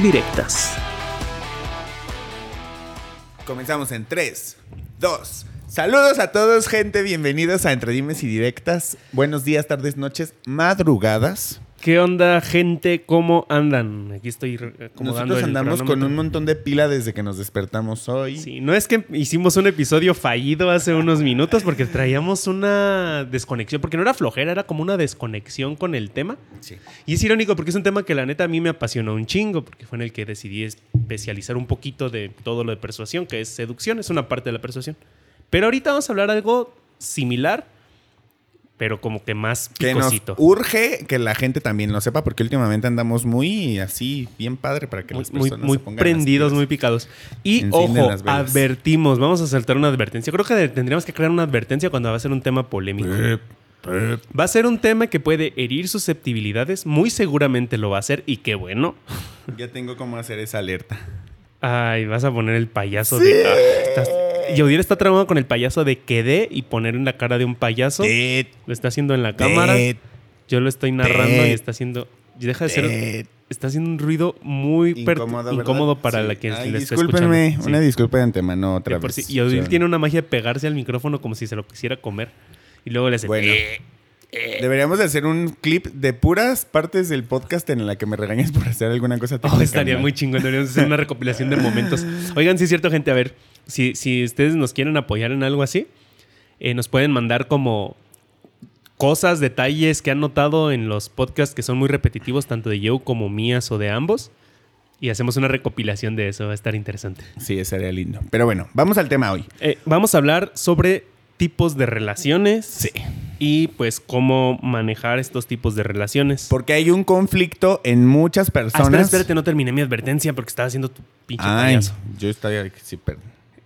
Directas. Comenzamos en 3, 2. Saludos a todos, gente. Bienvenidos a Entre Dimes y Directas. Buenos días, tardes, noches, madrugadas. ¿Qué onda, gente? ¿Cómo andan? Aquí estoy acomodando Nosotros andamos con un montón de pila desde que nos despertamos hoy. Sí, no es que hicimos un episodio fallido hace unos minutos porque traíamos una desconexión, porque no era flojera, era como una desconexión con el tema. Sí. Y es irónico porque es un tema que la neta a mí me apasionó un chingo, porque fue en el que decidí especializar un poquito de todo lo de persuasión, que es seducción, es una parte de la persuasión. Pero ahorita vamos a hablar algo similar, pero como que más picosito. Que nos urge que la gente también lo sepa, porque últimamente andamos muy así, bien padre para que muy, las personas muy, se prendidos, muy picados. Y ojo, advertimos, vamos a saltar una advertencia. Creo que tendríamos que crear una advertencia cuando va a ser un tema polémico. Va a ser un tema que puede herir susceptibilidades, muy seguramente lo va a hacer y qué bueno. Ya tengo cómo hacer esa alerta. Ay, vas a poner el payaso de... Ah, estás- Yodiel está traumado con el payaso de quedé y poner en la cara de un payaso. Lo está haciendo en la cámara. Yo lo estoy narrando y está haciendo... Deja de ser... Está haciendo un ruido muy Incómodo, para Sí. la que Ay, le está discúlpenme, escuchando. Sí. una disculpa de antemano otra vez. sí. Y tiene una magia de pegarse al micrófono como si se lo quisiera comer. Y luego le hace. Bueno. "Eh". Deberíamos de hacer un clip de puras partes del podcast en la que me regañes por hacer alguna cosa Oh, estaría mal. muy chingón. Deberíamos hacer una recopilación de momentos. Oigan, sí es cierto, gente. A ver, si, si ustedes nos quieren apoyar en algo así, eh, nos pueden mandar como cosas, detalles que han notado en los podcasts que son muy repetitivos, tanto de Joe como mías o de ambos. Y hacemos una recopilación de eso. Va a estar interesante. Sí, estaría lindo. Pero bueno, vamos al tema hoy. Eh, vamos a hablar sobre tipos de relaciones. Sí. Y pues cómo manejar estos tipos de relaciones. Porque hay un conflicto en muchas Ah, personas. espera, espérate, no terminé mi advertencia porque estaba haciendo tu pinche Ay, payaso. yo estoy sí, perdón.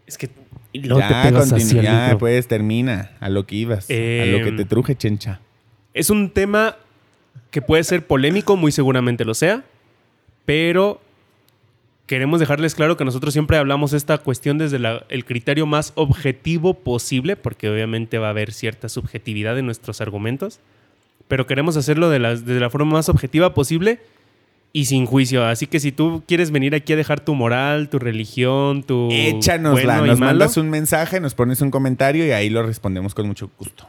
Es que luego ya, te pegas ya, micro. pues termina a lo que ibas, a lo que Em, te truje, chencha. Es un tema que puede ser polémico, muy seguramente lo sea, pero queremos dejarles claro que nosotros siempre hablamos esta cuestión desde la- el criterio más objetivo posible, porque obviamente va a haber cierta subjetividad en nuestros argumentos, pero queremos hacerlo de, la forma más objetiva posible y sin juicio. Así que si tú quieres venir aquí a dejar tu moral, tu religión, tu... Échanosla, bueno nos malo, mandas un mensaje, nos pones un comentario y ahí lo respondemos con mucho gusto.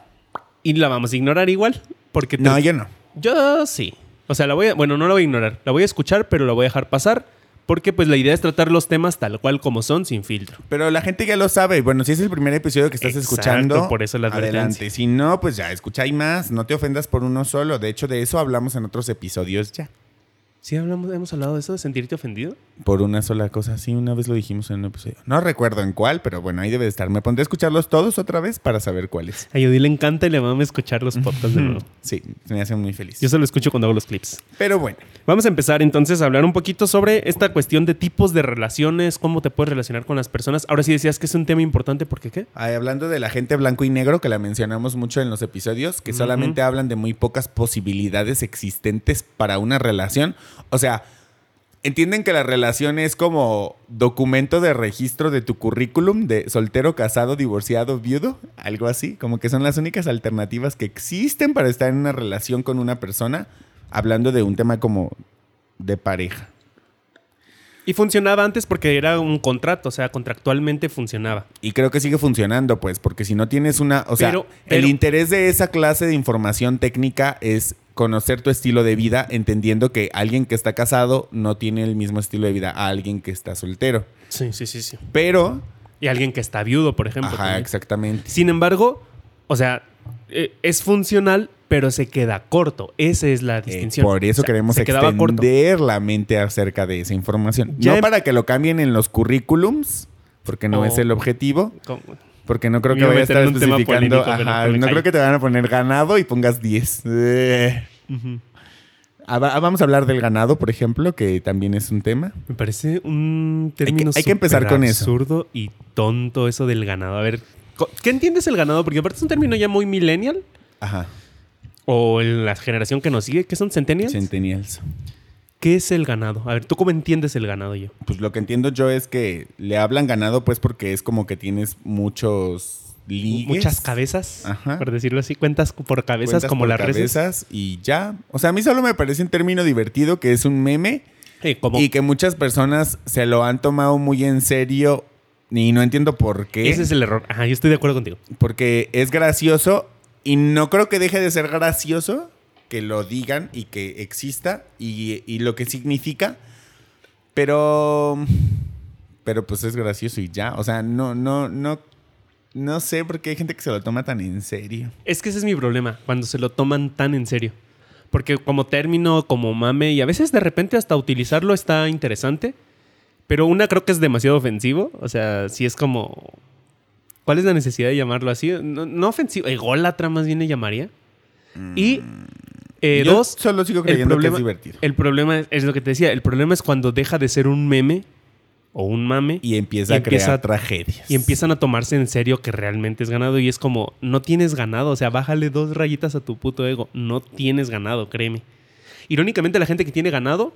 Y la vamos a ignorar igual, porque... te- No, yo no. Yo sí. O sea, la voy a, bueno, no la voy a ignorar. La voy a escuchar, pero la voy a dejar pasar. Porque pues la idea es tratar los temas tal cual como son, sin filtro. Pero la gente ya lo sabe. Bueno, si es el primer episodio que estás Exacto, escuchando, por eso la advertencia. adelante. Si no, pues ya, escucha hay más. No te ofendas por uno solo. De hecho, de eso hablamos en otros episodios ya. ¿Sí hablamos, hemos hablado de eso, de sentirte ofendido? Por una sola cosa. Sí, una vez lo dijimos en un episodio. No recuerdo en cuál, pero bueno, ahí debe de estar. Me pondré a escucharlos todos otra vez para saber cuáles. A Yodi le encanta y le mama escuchar los podcasts de nuevo. Sí, me hacen muy feliz. Yo solo escucho cuando hago los clips. Pero bueno, Vamos a empezar entonces a hablar un poquito sobre esta cuestión de tipos de relaciones, cómo te puedes relacionar con las personas. Ahora sí decías que es un tema importante, ¿por qué ay, hablando de la gente blanco y negro, que la mencionamos mucho en los episodios, que solamente hablan de muy pocas posibilidades existentes para una relación. O sea, entienden que la relación es como documento de registro de tu currículum de soltero, casado, divorciado, viudo, algo así, como que son las únicas alternativas que existen para estar en una relación con una persona, hablando de un tema como de pareja. Y funcionaba antes porque era un contrato, o sea, contractualmente funcionaba. Y creo que sigue funcionando, pues, porque si no tienes una. O sea, Pero- el interés de esa clase de información técnica es conocer tu estilo de vida, entendiendo que alguien que está casado no tiene el mismo estilo de vida a alguien que está soltero. Sí, sí, sí, sí. Pero. Y alguien que está viudo, por ejemplo. Ajá, también. exactamente. Sin embargo, o sea, eh, es funcional, pero se queda corto. Esa es la Eh, distinción. por eso O sea, queremos corto. extender la mente acerca de esa información. Ya no em- para que lo cambien en los currículums, porque no Oh. es el objetivo. Porque no creo que vaya a estar especificando. ajá, por no creo que te van a poner ganado y pongas 10. Eh. Ah, va- Vamos a hablar del ganado, por ejemplo, que también es un tema. Me parece un término hay que empezar con eso. absurdo y tonto eso del ganado. A ver, ¿qué entiendes el ganado? Porque aparte es un término ya muy millennial. Ajá. O en la generación que nos sigue, que son centennials. Centennials. ¿Qué es el ganado? A ver, ¿tú cómo entiendes el ganado yo? Pues lo que entiendo yo es que le hablan ganado, pues porque es como que tienes muchos ligues. Muchas cabezas, Ajá. por decirlo así, cuentas por cabezas cuentas como por las reses. cabezas y ya. O sea, a mí solo me parece un término divertido que es un meme como y que muchas personas se lo han tomado muy en serio y no entiendo por qué. ese es el error. Ajá, yo estoy de acuerdo contigo. Porque es gracioso y no creo que deje de ser gracioso que lo digan y que exista y, y lo que significa. Pero. Pero pues es gracioso y ya. O sea, no, no, no. No sé por qué hay gente que se lo toma tan en serio. Es que ese es mi problema, cuando se lo toman tan en serio. Porque como término, como mame, y a veces de repente hasta utilizarlo está interesante, pero una creo que es demasiado ofensivo. O sea, si es como... ¿Cuál es la necesidad de llamarlo así? No, no ofensivo, ególatra más bien le llamaría. Y eh, Yo dos, solo sigo el creyendo problema, que es divertido. el problema es, es lo que te decía, el problema es cuando deja de ser un meme o un mame Y empieza y a crear empieza- tragedias. y empiezan a tomarse en serio que realmente es ganado y es como, no tienes ganado, o sea, bájale dos rayitas a tu puto ego, no tienes ganado, créeme. Irónicamente la gente que tiene ganado,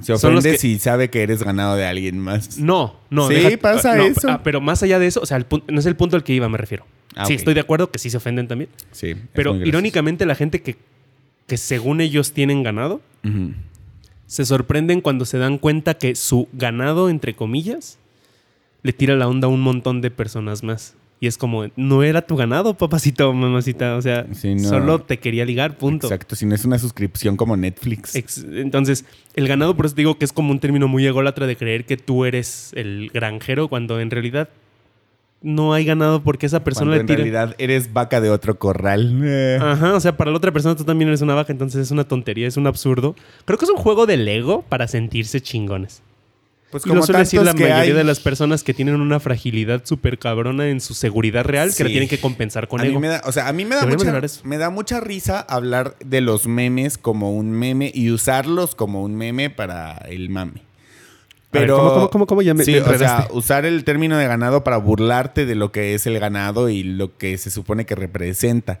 Se ofende que- si sabe que eres ganado de alguien más. no, no. Sí, pasa no, eso. ah, pero más allá de eso, o sea, el no es el punto al que iba, me refiero. Ah, sí, estoy de acuerdo que sí se ofenden también, Sí. es pero irónicamente la gente que, que según ellos tienen ganado, se sorprenden cuando se dan cuenta que su ganado, entre comillas, le tira la onda a un montón de personas más. Y es como, no era tu ganado, papacito, mamacita. O sea, Sí, no. solo te quería ligar, punto. Exacto, si no es una suscripción como Netflix. Ex- Entonces, el ganado, por eso te digo que es como un término muy ególatra de creer que tú eres el granjero, cuando en realidad no hay ganado porque esa persona Cuando le en tira. realidad eres vaca de otro corral. Eh. Ajá, o sea, para la otra persona tú también eres una vaca, entonces es una tontería, es un absurdo. Creo que es un juego del ego para sentirse chingones. Pues Y lo suele decir la mayoría hay. de las personas que tienen una fragilidad súper cabrona en su seguridad real que la tienen que compensar con a mí me da, o sea, a mí me da, mucha, me da mucha risa hablar de los memes como un meme y usarlos como un meme para el mame. Ver, Pero, ¿cómo, cómo, cómo, cómo? Ya me- sí, me o sea, usar el término de ganado para burlarte de lo que es el ganado y lo que se supone que representa.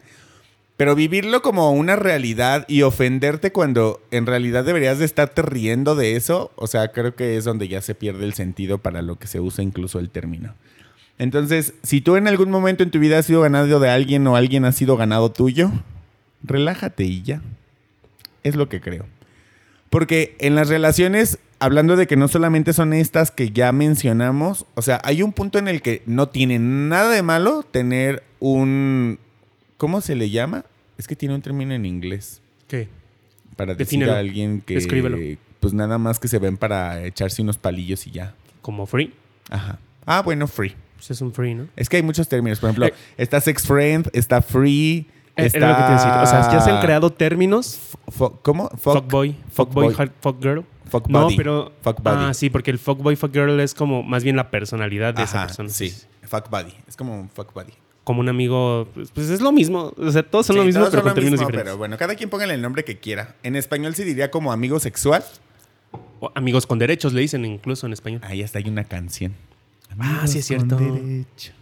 Pero vivirlo como una realidad y ofenderte cuando en realidad deberías de estarte riendo de eso, o sea, creo que es donde ya se pierde el sentido para lo que se usa incluso el término. Entonces, si tú en algún momento en tu vida has sido ganado de alguien o alguien ha sido ganado tuyo, relájate y ya. Es lo que creo. Porque en las relaciones, hablando de que no solamente son estas que ya mencionamos, o sea, hay un punto en el que no tiene nada de malo tener un... ¿Cómo se le llama? Es que tiene un término en inglés ¿Qué? para decir Defínelo. a alguien que... Descríbelo. Pues nada más que se ven para echarse unos palillos y ya. Como free. Ajá. Ah, bueno, free. Pues es un free, ¿no? Es que hay muchos términos. Por ejemplo, Eh. está sex friend, está free, Eh, está... Era lo que te decía. O sea, ya se han creado términos. ¿Cómo? Fuckboy, fuckboy, fuckboy. fuckgirl. Fuck No, buddy. pero. Fuck buddy. Ah, sí, porque el fuckboy, fuckgirl es como más bien la personalidad de esa persona. Sí, fuck buddy. Es como un fuck buddy. Como un amigo. Pues, pues es lo mismo. O sea, todos son Sí, lo mismo, pero con términos mismo, diferentes. Pero bueno, cada quien póngale el nombre que quiera. En español se diría como amigo sexual. O amigos con derechos le dicen incluso en español. Ahí hasta hay una canción. Ah, sí, es con cierto. derecho.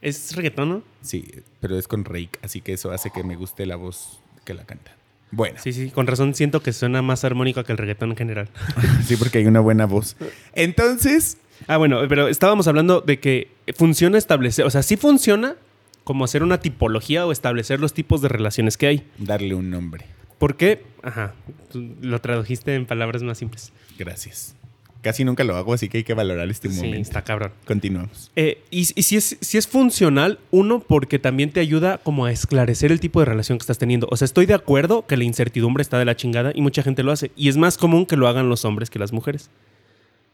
Es reggaetón, ¿no? Sí, pero es con Rake, así que eso hace que me guste la voz que la canta. Bueno, sí, Sí, sí. Con razón siento que suena más armónico que el reggaetón en general. porque hay una buena voz. Entonces, Ah, bueno, pero estábamos hablando de que funciona establecer. O sea, sí funciona como hacer una tipología o establecer los tipos de relaciones que hay. darle un nombre. ¿Por qué? Ajá. Lo tradujiste en palabras más simples. Gracias. Casi nunca lo hago, así que hay que valorar este Sí, momento. está cabrón. Continuamos. Eh, y y si, es, si es funcional, uno, porque también te ayuda como a esclarecer el tipo de relación que estás teniendo. O sea, estoy de acuerdo que la incertidumbre está de la chingada y mucha gente lo hace. Y es más común que lo hagan los hombres que las mujeres.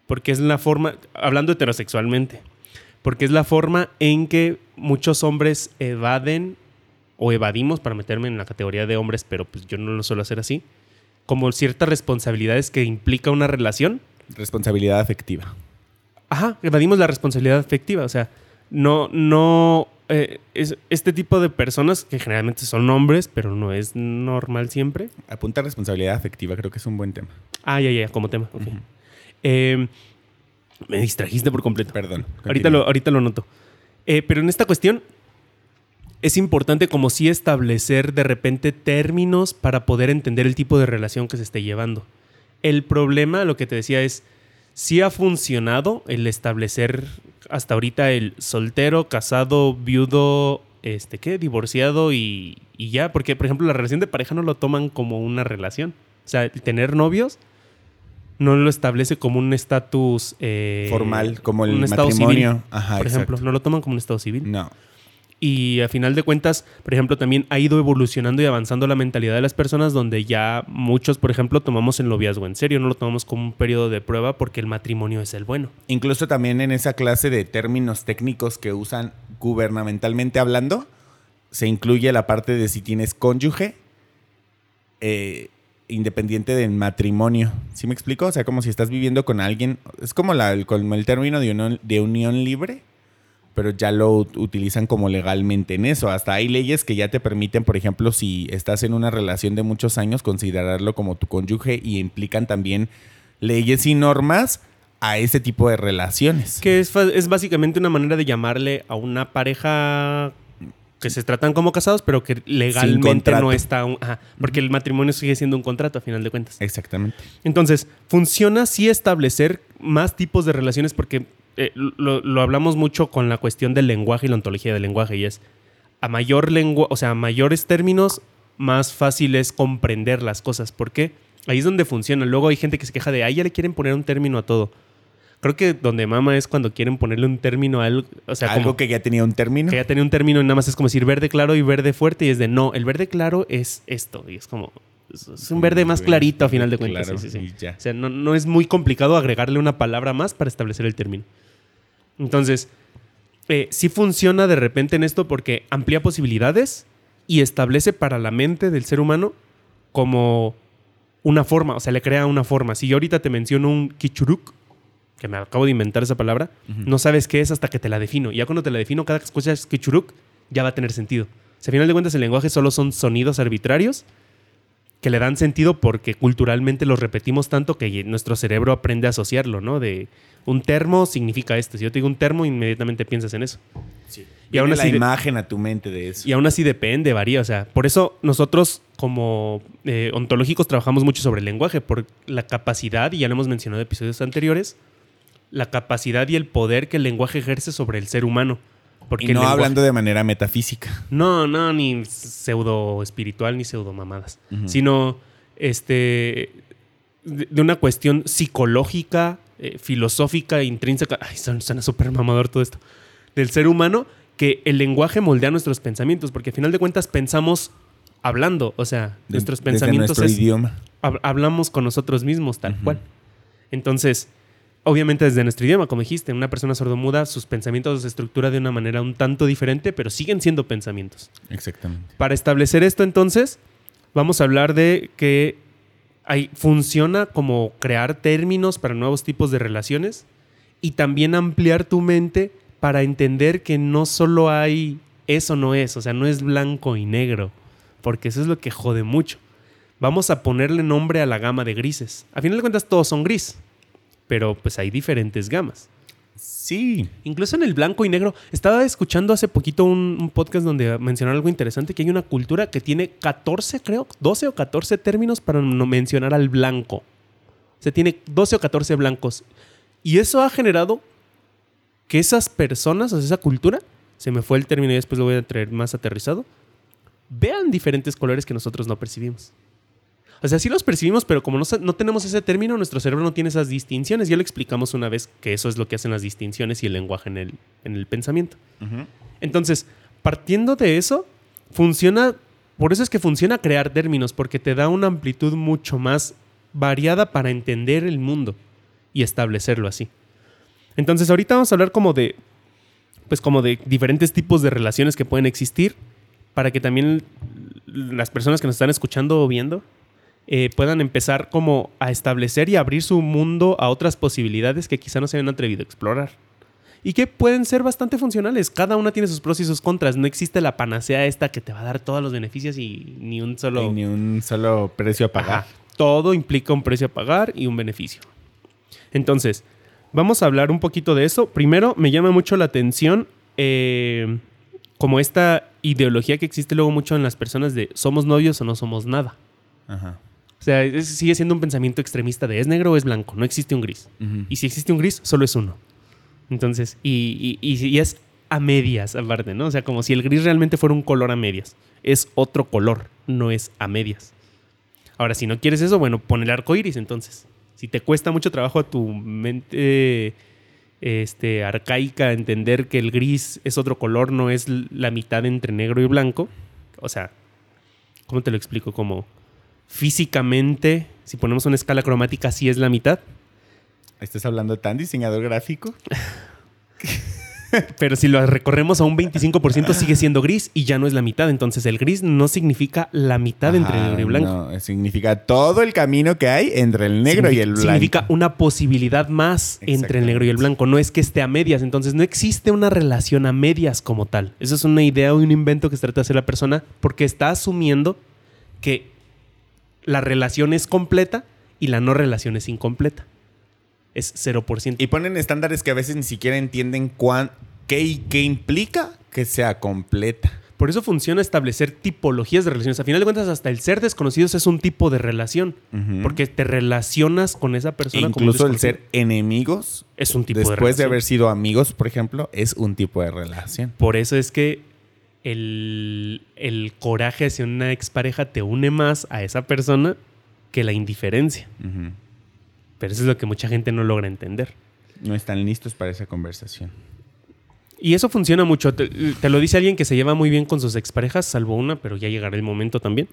Porque es la forma, hablando heterosexualmente, porque es la forma en que muchos hombres evaden o evadimos, para meterme en la categoría de hombres, pero pues yo no lo suelo hacer así, como ciertas responsabilidades que implica una relación Responsabilidad afectiva. Ajá, evadimos la responsabilidad afectiva. O sea, no, no eh, es este tipo de personas, que generalmente son hombres, pero no es normal siempre. Apunta responsabilidad afectiva, creo que es un buen tema. Ah, ya, ya, como tema. Eh, me distrajiste por completo. Perdón. Ahorita lo, ahorita lo noto. Eh, pero en esta cuestión es importante como sí establecer de repente términos para poder entender el tipo de relación que se esté llevando. El problema, lo que te decía es, sí ha funcionado el establecer hasta ahorita el soltero, casado, viudo, este, ¿qué? Divorciado y, y ya. Porque, por ejemplo, la relación de pareja no lo toman como una relación. O sea, el tener novios no lo establece como un estatus eh, Formal, como el un matrimonio. civil, Ajá, por ejemplo, no lo toman como un estado civil. No. Y a final de cuentas, por ejemplo, también ha ido evolucionando y avanzando la mentalidad de las personas donde ya muchos, por ejemplo, tomamos el noviazgo en serio, no lo tomamos como un periodo de prueba porque el matrimonio es el bueno. Incluso también en esa clase de términos técnicos que usan gubernamentalmente hablando, se incluye la parte de si tienes cónyuge eh, independiente del matrimonio. ¿Sí me explico? O sea, como si estás viviendo con alguien. Es como, el, término de unión libre, pero ya lo ut- utilizan como legalmente en eso. Hasta hay leyes que ya te permiten, por ejemplo, si estás en una relación de muchos años, considerarlo como tu cónyuge y implican también leyes y normas a ese tipo de relaciones. Que es, es básicamente una manera de llamarle a una pareja que se tratan como casados, pero que legalmente no está... un- ajá, porque el matrimonio sigue siendo un contrato a final de cuentas. Exactamente. Entonces, funciona sí establecer más tipos de relaciones porque eh, lo, lo hablamos mucho con la cuestión del lenguaje y la ontología del lenguaje y es a mayor lengua, o sea, a mayores términos, más fácil es comprender las cosas. ¿Por qué? Ahí es donde funciona. Luego hay gente que se queja de, ay, ya le quieren poner un término a todo. Creo que donde mama es cuando quieren ponerle un término a algo, o sea, Algo como que ya tenía un término. que ya tenía un término y nada más es como decir verde claro y verde fuerte y es de no, el verde claro es esto y es como es- un verde más clarito a final de cuentas. Claro, sí, sí, sí. O sea, no, no es muy complicado agregarle una palabra más para establecer el término. Entonces, eh, sí funciona de repente en esto porque amplía posibilidades y establece para la mente del ser humano como una forma, o sea, le crea una forma. Si yo ahorita te menciono un kichuruk, que me acabo de inventar esa palabra, no sabes qué es hasta que te la defino. Y ya cuando te la defino, cada que escuchas kichuruk, ya va a tener sentido. O sea, a final de cuentas, el lenguaje solo son sonidos arbitrarios que le dan sentido porque culturalmente los repetimos tanto que nuestro cerebro aprende a asociarlo, ¿no? De un termo significa esto. Si yo te digo un termo, inmediatamente piensas en eso. Y Y aún aún la así de- imagen a tu mente de eso. Y aún así depende, varía. O sea, por eso nosotros como eh, ontológicos trabajamos mucho sobre el lenguaje, por la capacidad, y ya lo hemos mencionado en episodios anteriores, la capacidad y el poder que el lenguaje ejerce sobre el ser humano. Porque y no lenguaje- hablando de manera metafísica. No, no, ni pseudo espiritual ni pseudo mamadas. Sino este de una cuestión psicológica, eh, filosófica, intrínseca. Ay, suena súper mamador todo esto. Del ser humano, que el lenguaje moldea nuestros pensamientos, porque al final de cuentas pensamos hablando. O sea, De- nuestros pensamientos nuestro es- idioma. hab- hablamos con nosotros mismos, tal cual. Entonces, obviamente desde nuestro idioma, como dijiste, una persona sordomuda, sus pensamientos se estructura de una manera un tanto diferente, pero siguen siendo pensamientos. Exactamente. Para establecer esto, entonces, vamos a hablar de que hay, funciona como crear términos para nuevos tipos de relaciones y también ampliar tu mente para entender que no solo hay eso no es, o sea, no es blanco y negro, porque eso es lo que jode mucho. Vamos a ponerle nombre a la gama de grises. A final de cuentas todos son gris, pero pues hay diferentes gamas. Sí. Incluso en el blanco y negro. Estaba escuchando hace poquito un, podcast donde mencionaron algo interesante, que hay una cultura que tiene 14, creo, 12 o 14 términos para no mencionar al blanco. O sea, tiene 12 o 14 blancos. Y eso ha generado que esas personas, o sea, esa cultura, se me fue el término y después lo voy a traer más aterrizado, vean diferentes colores que nosotros no percibimos. O sea, sí los percibimos, pero como no, no tenemos ese término, nuestro cerebro no tiene esas distinciones. Ya lo explicamos una vez que eso es lo que hacen las distinciones y el lenguaje en el, en el pensamiento. Entonces, partiendo de eso, funciona, por eso es que funciona crear términos, porque te da una amplitud mucho más variada para entender el mundo y establecerlo así. Entonces, ahorita vamos a hablar como de, pues como de diferentes tipos de relaciones que pueden existir para que también las personas que nos están escuchando o viendo eh, puedan empezar como a establecer y abrir su mundo a otras posibilidades que quizá no se habían atrevido a explorar. y que pueden ser bastante funcionales. Cada una tiene sus pros y sus contras. No existe la panacea esta que te va a dar todos los beneficios y ni un solo... Y ni un solo precio a pagar. Ajá. Todo implica un precio a pagar y un beneficio. Entonces, vamos a hablar un poquito de eso. Primero, me llama mucho la atención eh, como esta ideología que existe luego mucho en las personas de somos novios o no somos nada. Ajá. O sea, es- sigue siendo un pensamiento extremista de es negro o es blanco, no existe un gris. Y si existe un gris, solo es uno. Entonces, y, y- y- es a medias aparte, ¿no? O sea, como si el gris realmente fuera un color a medias. Es otro color, no es a medias. Ahora, si no quieres eso, bueno, pon el arco iris entonces. Si te cuesta mucho trabajo a tu mente este, arcaica entender que el gris es otro color, no es la mitad entre negro y blanco. O sea, ¿cómo te lo explico? Como físicamente, si ponemos una escala cromática, sí es la mitad. ¿Estás hablando tan diseñador gráfico? Pero si lo recorremos a un 25% sigue siendo gris y ya no es la mitad. Entonces el gris no significa la mitad entre Ajá, negro y blanco. no, significa todo el camino que hay entre el negro y el blanco. Significa una posibilidad más entre el negro y el blanco. No es que esté a medias. Entonces no existe una relación a medias como tal. Eso es una idea o un invento que se trata de hacer la persona porque está asumiendo que la relación es completa y la no relación es incompleta. Es 0%. Y ponen estándares que a veces ni siquiera entienden cuán, qué y qué implica que sea completa. Por eso funciona establecer tipologías de relaciones. A final de cuentas, hasta el ser desconocidos es un tipo de relación. Porque te relacionas con esa persona como Incluso el ser enemigos, es un tipo de después de, relación. haber sido amigos, por ejemplo, es un tipo de relación. Por eso es que el, el coraje hacia una expareja te une más a esa persona que la indiferencia. Pero eso es lo que mucha gente no logra entender. No están listos para esa conversación. Y eso funciona mucho. Te, te lo dice alguien que se lleva muy bien con sus exparejas, salvo una, pero ya llegará el momento también.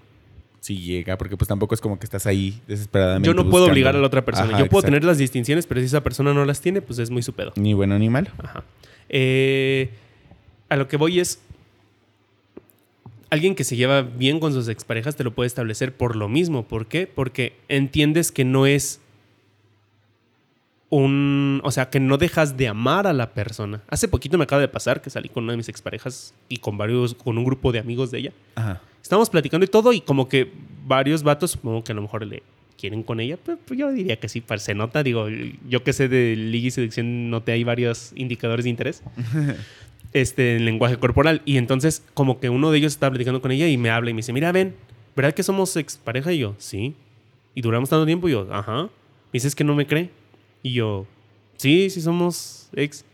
Si llega, porque pues tampoco es como que estás ahí desesperadamente. Yo no puedo obligar a la otra persona. Ajá, Yo puedo exacto. tener las distinciones, pero si esa persona no las tiene, pues es muy su pedo. Ni bueno ni malo. Ajá. Eh, a lo que voy es. Alguien que se lleva bien con sus exparejas te lo puede establecer por lo mismo. ¿Por qué? Porque entiendes que no es un. O sea, que no dejas de amar a la persona. Hace poquito me acaba de pasar que salí con una de mis exparejas y con varios. con un grupo de amigos de ella. Ajá. Estábamos platicando y todo, y como que varios vatos, supongo que a lo mejor le quieren con ella, pues, pues yo diría que sí, par- se nota. Digo, yo que sé de liga y selección, noté ahí varios indicadores de interés este, en lenguaje corporal. Y entonces, como que uno de ellos estaba platicando con ella y me habla y me dice: Mira, ven, ¿verdad que somos expareja? Y yo, sí. ¿Y duramos tanto tiempo? Y yo, ajá. Me dice: Es que no me cree. Y yo, sí, sí somos ex.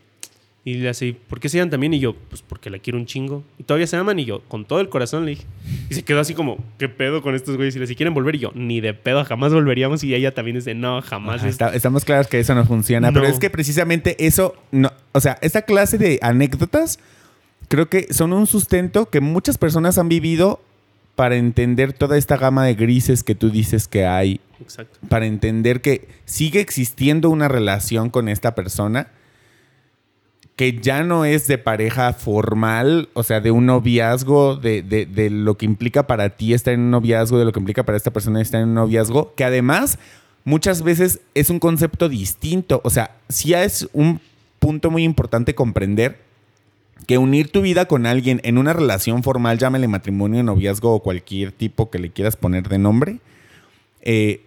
Y le hace, ¿por qué se llaman también? Y yo, pues porque la quiero un chingo. Y todavía se aman. Y yo, con todo el corazón le dije. Y se quedó así como, ¿qué pedo con estos güeyes? Y le si quieren volver. Y yo, ni de pedo, jamás volveríamos. Y ella también dice, no, jamás. Ajá, es- está- estamos claros que eso no funciona, pero es que precisamente eso, no, o sea, esta clase de anécdotas creo que son un sustento que muchas personas han vivido para entender toda esta gama de grises que tú dices que hay, Exacto. para entender que sigue existiendo una relación con esta persona que ya no es de pareja formal, o sea, de un noviazgo, de, de- de lo que implica para ti estar en un noviazgo, de lo que implica para esta persona estar en un noviazgo, que además muchas veces es un concepto distinto, o sea, sí es un punto muy importante comprender que unir tu vida con alguien en una relación formal, llámale matrimonio, noviazgo o cualquier tipo que le quieras poner de nombre, eh,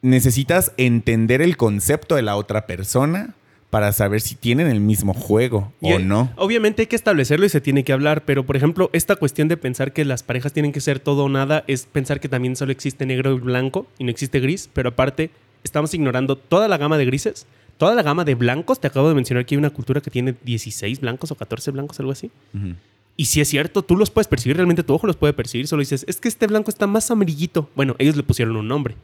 necesitas entender el concepto de la otra persona para saber si tienen el mismo juego Y, o no. Obviamente hay que establecerlo y se tiene que hablar, pero por ejemplo, esta cuestión de pensar que las parejas tienen que ser todo o nada es pensar que también solo existe negro y blanco y no existe gris, pero aparte estamos ignorando toda la gama de grises, toda la gama de blancos. Te acabo de mencionar que hay una cultura que tiene 16 blancos o 14 blancos, algo así. Y si es cierto, tú los puedes percibir, realmente tu ojo los puede percibir, solo dices, es que este blanco está más amarillito. Bueno, ellos le pusieron un nombre.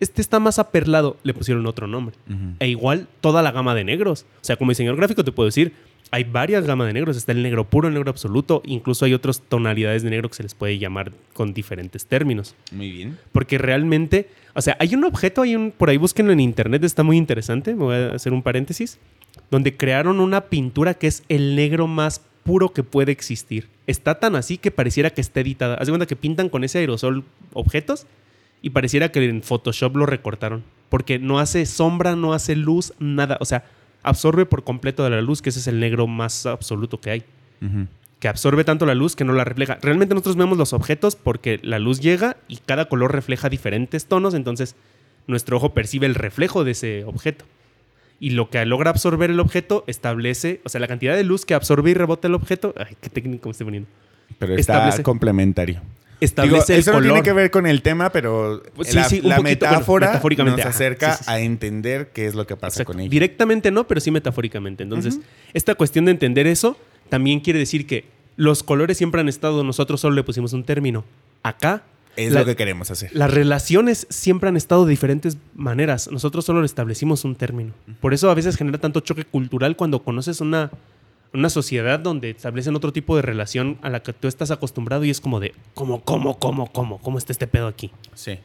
Este está más aperlado, le pusieron otro nombre. E igual toda la gama de negros. O sea, como diseñador gráfico te puedo decir, hay varias gamas de negros. Está el negro puro, el negro absoluto. Incluso hay otras tonalidades de negro que se les puede llamar con diferentes términos. Muy bien. Porque realmente, o sea, hay un objeto, hay un, por ahí búsquenlo en internet, está muy interesante. Me voy a hacer un paréntesis. Donde crearon una pintura que es el negro más puro que puede existir. Está tan así que pareciera que está editada. Haz de cuenta que pintan con ese aerosol objetos y pareciera que en Photoshop lo recortaron. Porque no hace sombra, no hace luz, nada. O sea, absorbe por completo de la luz, que ese es el negro más absoluto que hay. Que absorbe tanto la luz que no la refleja. Realmente nosotros vemos los objetos porque la luz llega y cada color refleja diferentes tonos, entonces nuestro ojo percibe el reflejo de ese objeto. Y lo que logra absorber el objeto establece, o sea, la cantidad de luz que absorbe y rebota el objeto. Ay, qué técnico me estoy poniendo. Pero está Establece- complementario. Establece Digo, el eso no color. tiene que ver con el tema, pero Pues sí, la, sí, la poquito, bueno, metáfora metafóricamente, nos acerca sí, a entender qué es lo que pasa Exacto. con ella. Directamente no, pero sí metafóricamente. Entonces, esta cuestión de entender eso también quiere decir que los colores siempre han estado, nosotros solo le pusimos un término. Acá, Es la- lo que queremos hacer. las relaciones siempre han estado de diferentes maneras. Nosotros solo le establecimos un término. Por eso a veces genera tanto choque cultural cuando conoces una, una sociedad donde establecen otro tipo de relación a la que tú estás acostumbrado y es como de, ¿cómo, cómo, cómo, cómo? ¿Cómo está este pedo aquí? Sí.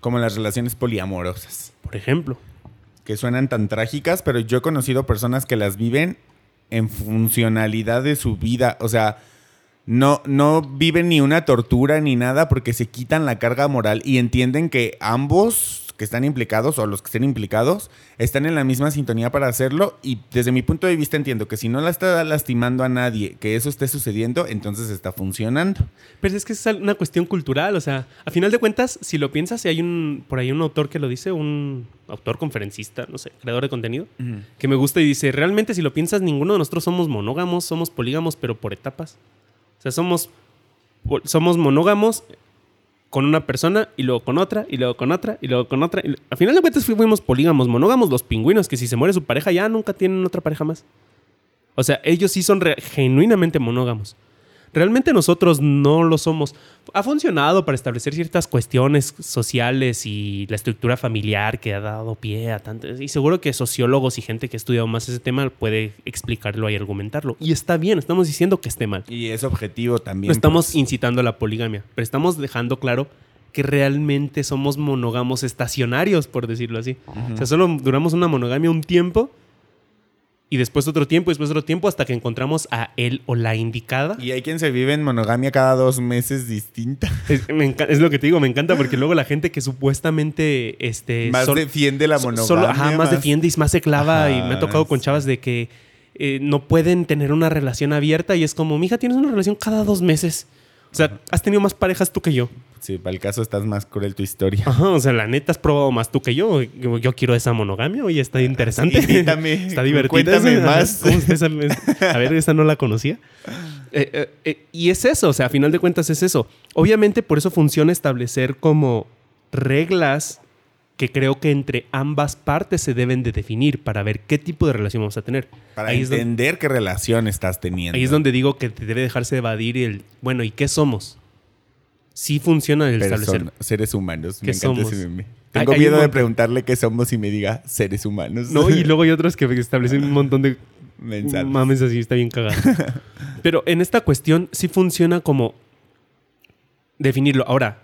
Como las relaciones poliamorosas, Por ejemplo. que suenan tan trágicas, pero yo he conocido personas que las viven en funcionalidad de su vida. O sea, no, no viven ni una tortura ni nada porque se quitan la carga moral y entienden que ambos que están implicados o los que estén implicados están en la misma sintonía para hacerlo y desde mi punto de vista entiendo que si no la está lastimando a nadie, que eso esté sucediendo, entonces está funcionando. Pero es que es una cuestión cultural, o sea, a final de cuentas, si lo piensas, si hay un, por ahí un autor que lo dice, un autor, conferencista, no sé, creador de contenido, que me gusta y dice, realmente si lo piensas, ninguno de nosotros somos monógamos, somos polígamos, pero por etapas. O sea, somos, somos monógamos con una persona y luego con otra y luego con otra y luego con otra. Y a final de cuentas fuimos polígamos, monógamos los pingüinos, que si se muere su pareja ya nunca tienen otra pareja más. O sea, ellos sí son genuinamente monógamos. Realmente nosotros no lo somos. Ha funcionado para establecer ciertas cuestiones sociales y la estructura familiar que ha dado pie a tanto. Y seguro que sociólogos y gente que ha estudiado más ese tema puede explicarlo y argumentarlo. Y está bien, estamos diciendo que esté mal. Y es objetivo también. No estamos pues. incitando a la poligamia, pero estamos dejando claro que realmente somos monógamos estacionarios, por decirlo así. O sea, solo duramos una monogamia un tiempo y después otro tiempo, y después otro tiempo, hasta que encontramos a él o la indicada. Y hay quien se vive en monogamia cada dos meses distinta. Es, me enca- es lo que te digo, me encanta porque luego la gente que supuestamente este, más sol- defiende la monogamia. solo- ajá, más, defiende y más se clava. y me ha tocado con chavas de que eh, no pueden tener una relación abierta y es como, mija, tienes una relación cada dos meses. O sea, has tenido más parejas tú que yo. Sí, para el caso estás más cruel tu historia. Ajá, o sea, la neta has probado más tú que yo. Yo, quiero esa monogamia, oye, está interesante. Invítame, está divertida. cuéntame más. A ver, esa no la conocía. Eh, eh, eh, y es eso, o sea, a final de cuentas es eso. Obviamente por eso funciona establecer como reglas que creo que entre ambas partes se deben de definir para ver qué tipo de relación vamos a tener. Para ahí, es donde, entender qué relación estás teniendo. ahí es donde digo que te debe dejarse evadir el, bueno, ¿y qué somos? Sí funciona el Pero establecer. seres humanos. Me ¿Qué encanta somos? ese. Hay- Tengo hay miedo de preguntarle qué somos y me diga seres humanos. No, y luego hay otros que establecen un montón de Mensajes. mames así, está bien cagado. Pero en esta cuestión sí funciona como definirlo. Ahora,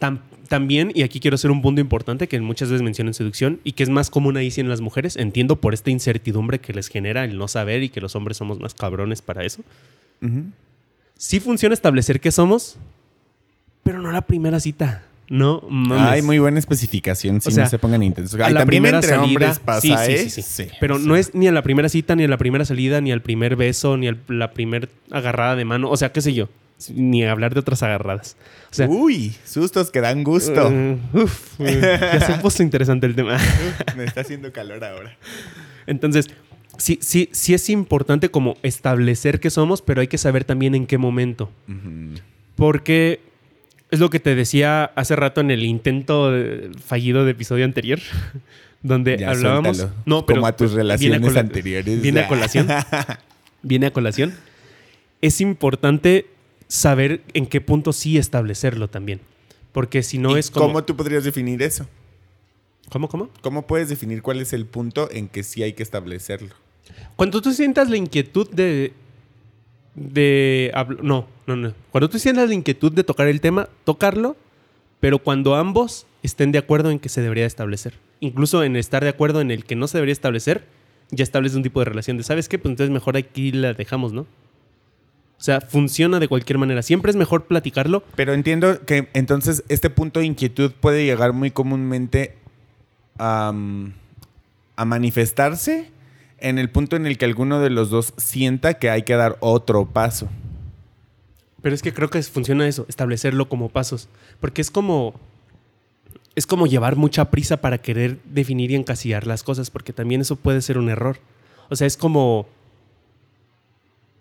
tam- también, y aquí quiero hacer un punto importante que muchas veces menciono en seducción y que es más común ahí sí en las mujeres, entiendo por esta incertidumbre que les genera el no saber y que los hombres somos más cabrones para eso. Ujú. Sí funciona establecer qué somos, pero no la primera cita. No mames. Hay muy buena especificación. Si O sea, no se pongan intensos. a Ay, la primera entre salida. hombres pasa, sí, sí, sí, sí. Pero no es ni a la primera cita, ni a la primera salida, ni al primer beso, ni a la primera agarrada de mano. O sea, qué sé yo. Ni hablar de otras agarradas. O sea, Uy, sustos que dan gusto. eh, uf, eh, ya se puso interesante el tema. Me está haciendo calor ahora. Entonces, sí, sí, sí es importante como establecer qué somos, pero hay que saber también en qué momento. Porque es lo que te decía hace rato en el intento fallido de episodio anterior, donde Ya, hablábamos. suéltalo. No, pero Como a tus viene relaciones anteriores. Viene a colación. viene a colación. Es importante saber en qué punto sí establecerlo también. Porque si no ¿Y es como. ¿Cómo tú podrías definir eso? ¿Cómo, cómo? ¿Cómo puedes definir cuál es el punto en que sí hay que establecerlo? Cuando tú sientas la inquietud de. de no, no, no. Cuando tú sientas la inquietud de tocar el tema, tocarlo, pero cuando ambos estén de acuerdo en que se debería establecer. Incluso en estar de acuerdo en el que no se debería establecer, ya establece un tipo de relación de, ¿sabes qué? Pues entonces mejor aquí la dejamos, ¿no? O sea, funciona de cualquier manera. Siempre es mejor platicarlo. Pero entiendo que entonces este punto de inquietud puede llegar muy comúnmente a manifestarse en el punto en el que alguno de los dos sienta que hay que dar otro paso. Pero es que creo que funciona eso, establecerlo como pasos. Porque es como. Es como llevar mucha prisa para querer definir y encasillar las cosas, porque también eso puede ser un error. O sea, es como.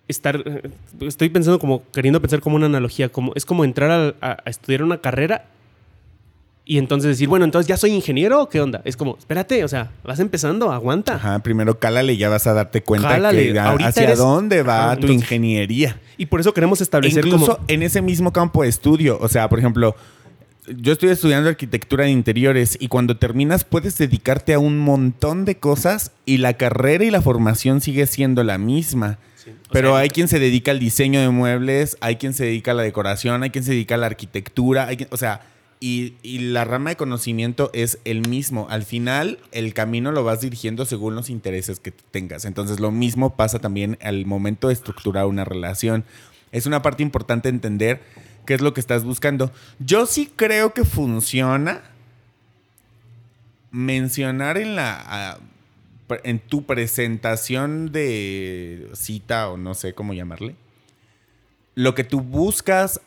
Estar. eh, Estoy pensando como. queriendo pensar como una analogía. Como, es como entrar a, a- a estudiar una carrera y entonces decir, bueno, entonces ya soy ingeniero o qué onda. Es como, espérate, o sea, vas empezando, aguanta. Ajá, primero cálale y ya vas a darte cuenta Cálale, que hacia eres- dónde va Ajá, tu ingeniería. Y por eso queremos establecer Incluso como. en ese mismo campo de estudio. O sea, por ejemplo, yo estoy estudiando arquitectura de interiores y cuando terminas puedes dedicarte a un montón de cosas y la carrera y la formación sigue siendo la misma. Sí, Pero sea, hay quien se dedica al diseño de muebles, hay quien se dedica a la decoración, hay quien se dedica a la arquitectura, hay quien- o sea, y, y la rama de conocimiento es el mismo. Al final, el camino lo vas dirigiendo según los intereses que tengas. Entonces, lo mismo pasa también al momento de estructurar una relación. Es una parte importante entender qué es lo que estás buscando. Yo sí creo que funciona mencionar en la en tu presentación de cita o no sé cómo llamarle lo que tú buscas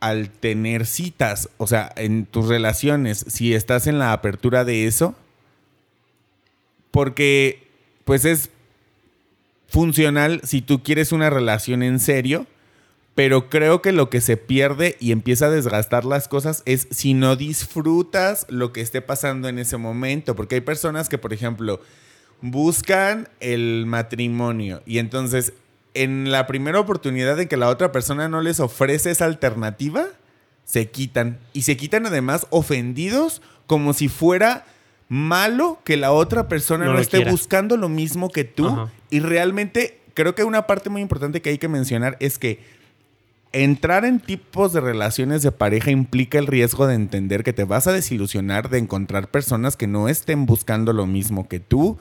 al tener citas, o sea, en tus relaciones, si estás en la apertura de eso, porque pues es funcional si tú quieres una relación en serio, pero creo que lo que se pierde y empieza a desgastar las cosas es si no disfrutas lo que esté pasando en ese momento, porque hay personas que, por ejemplo, buscan el matrimonio y entonces en la primera oportunidad de que la otra persona no les ofrece esa alternativa, se quitan. Y se quitan además ofendidos como si fuera malo que la otra persona No esté quiera. buscando lo mismo que tú. Ajá. Y realmente creo que una parte muy importante que hay que mencionar es que entrar en tipos de relaciones de pareja implica el riesgo de entender que te vas a desilusionar de encontrar personas que no estén buscando lo mismo que tú,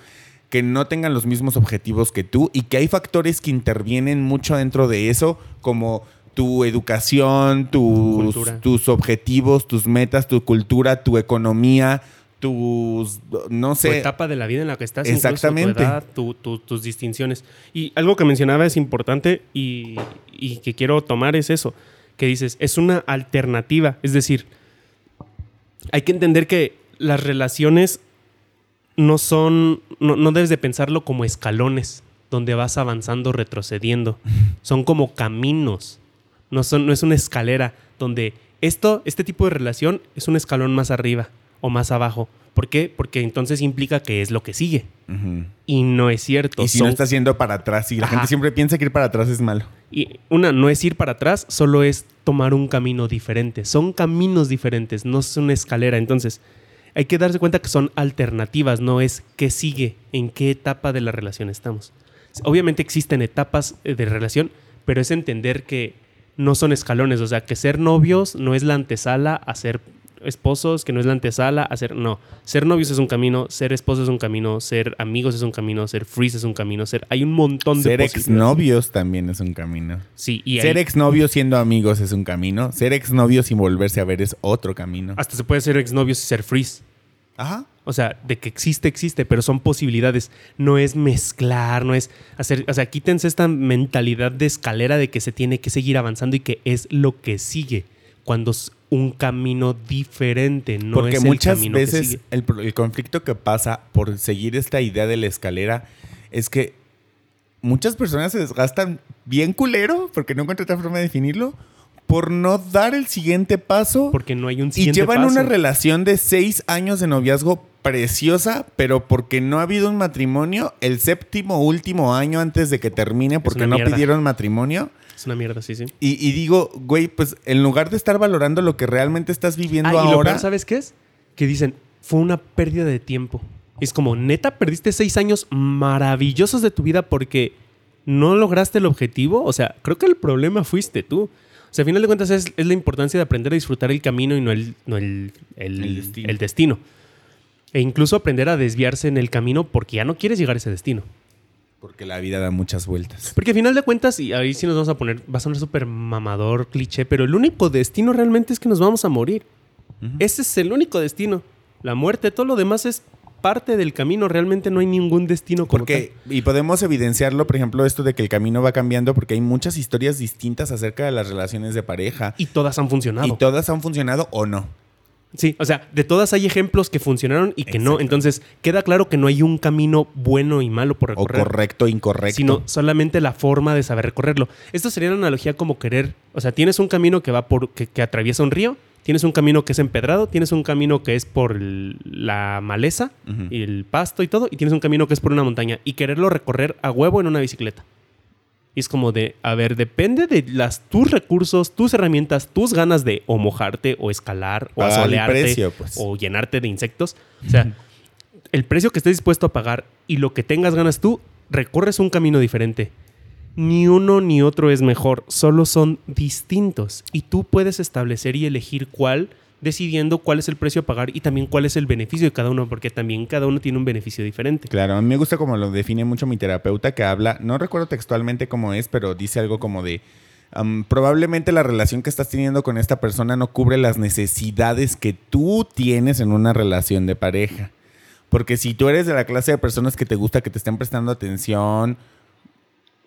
que no tengan los mismos objetivos que tú y que hay factores que intervienen mucho dentro de eso, como tu educación, tus, tus objetivos, tus metas, tu cultura, tu economía, tus, no tu sé, etapa de la vida en la que estás, Exactamente. tu edad, tu- tu- tus distinciones. Y algo que mencionaba es importante y, y que quiero tomar es eso, que dices, es una alternativa, es decir, hay que entender que las relaciones no son, no, no debes de pensarlo como escalones, donde vas avanzando, retrocediendo, son como caminos, no, son, no es una escalera, donde esto, este tipo de relación es un escalón más arriba o más abajo. ¿Por qué? Porque entonces implica que es lo que sigue. Y no es cierto. Y si Son- no estás yendo para atrás, y la Ajá. gente siempre piensa que ir para atrás es malo. Y una, no es ir para atrás, solo es tomar un camino diferente. Son caminos diferentes, no es una escalera. Entonces, hay que darse cuenta que son alternativas, no es qué sigue, en qué etapa de la relación estamos. Obviamente existen etapas eh, de relación, pero es entender que no son escalones, o sea, que ser novios no es la antesala a ser esposos, que no es la antesala a ser... No, ser novios es un camino, ser esposos es un camino, ser amigos es un camino, ser freeze es un camino, ser... Hay un montón de Ser exnovios también es un camino. Sí, y ser ahí- exnovios siendo amigos es un camino. Ser exnovios sin volverse a ver es otro camino. Hasta se puede ser exnovios y ser freeze. Ajá. O sea, de que existe, existe, pero son posibilidades. No es mezclar, no es hacer. O sea, quítense esta mentalidad de escalera de que se tiene que seguir avanzando y que es lo que sigue. Cuando es un camino diferente, no Porque es el muchas camino que veces sigue. el, el conflicto que pasa por seguir esta idea de la escalera es que muchas personas se desgastan bien culero, porque no encuentro otra forma de definirlo, por no dar el siguiente paso. Porque no hay un Y siguiente llevan paso. una relación de seis años de noviazgo preciosa, pero porque no ha habido un matrimonio, el séptimo último año antes de que termine, porque no pidieron matrimonio. Es una mierda, sí, sí. Y, y digo, güey, pues en lugar de estar valorando lo que realmente estás viviendo Ah, y lo ahora, peor, ¿sabes qué es? Que dicen, fue una pérdida de tiempo. Es como, neta, perdiste seis años maravillosos de tu vida porque no lograste el objetivo. O sea, creo que el problema fuiste tú. O sea, al final de cuentas es, es la importancia de aprender a disfrutar el camino y no el, no el, el- El destino. el destino. E incluso aprender a desviarse en el camino porque ya no quieres llegar a ese destino. Porque la vida da muchas vueltas. Porque al final de cuentas, y ahí sí nos vamos a poner, va a sonar súper mamador, cliché, pero el único destino realmente es que nos vamos a morir. Ese es el único destino. La muerte, todo lo demás es parte del camino, realmente no hay ningún destino como Porque, y podemos evidenciarlo, por ejemplo, esto de que el camino va cambiando porque hay muchas historias distintas acerca de las relaciones de pareja. Y todas han funcionado. Y todas han funcionado o no. Sí, o sea, de todas hay ejemplos que funcionaron y que no. Entonces, queda claro que no hay un camino bueno y malo por O recorrer. correcto o incorrecto. Sino solamente la forma de saber recorrerlo. Esto sería una analogía como querer. O sea, tienes un camino que va por. que, que atraviesa un río. Tienes un camino que es empedrado. Tienes un camino que es por el- la maleza y el pasto y todo. Y tienes un camino que es por una montaña. Y quererlo recorrer a huevo en una bicicleta. Y es como de, a ver, depende de las, tus recursos, tus herramientas, tus ganas de o mojarte, o escalar, o Pagar asolearte, precio, pues. o llenarte de insectos. O sea, el precio que estés dispuesto a pagar y lo que tengas ganas tú, recorres un camino diferente. Ni uno ni otro es mejor, solo son distintos. Y tú puedes establecer y elegir cuál, decidiendo cuál es el precio a pagar y también cuál es el beneficio de cada uno, porque también cada uno tiene un beneficio diferente. Claro, a mí me gusta como lo define mucho mi terapeuta que habla, no recuerdo textualmente cómo es, pero dice algo como de, probablemente la relación que estás teniendo con esta persona no cubre las necesidades que tú tienes en una relación de pareja. Porque si tú eres de la clase de personas que te gusta que te estén prestando atención,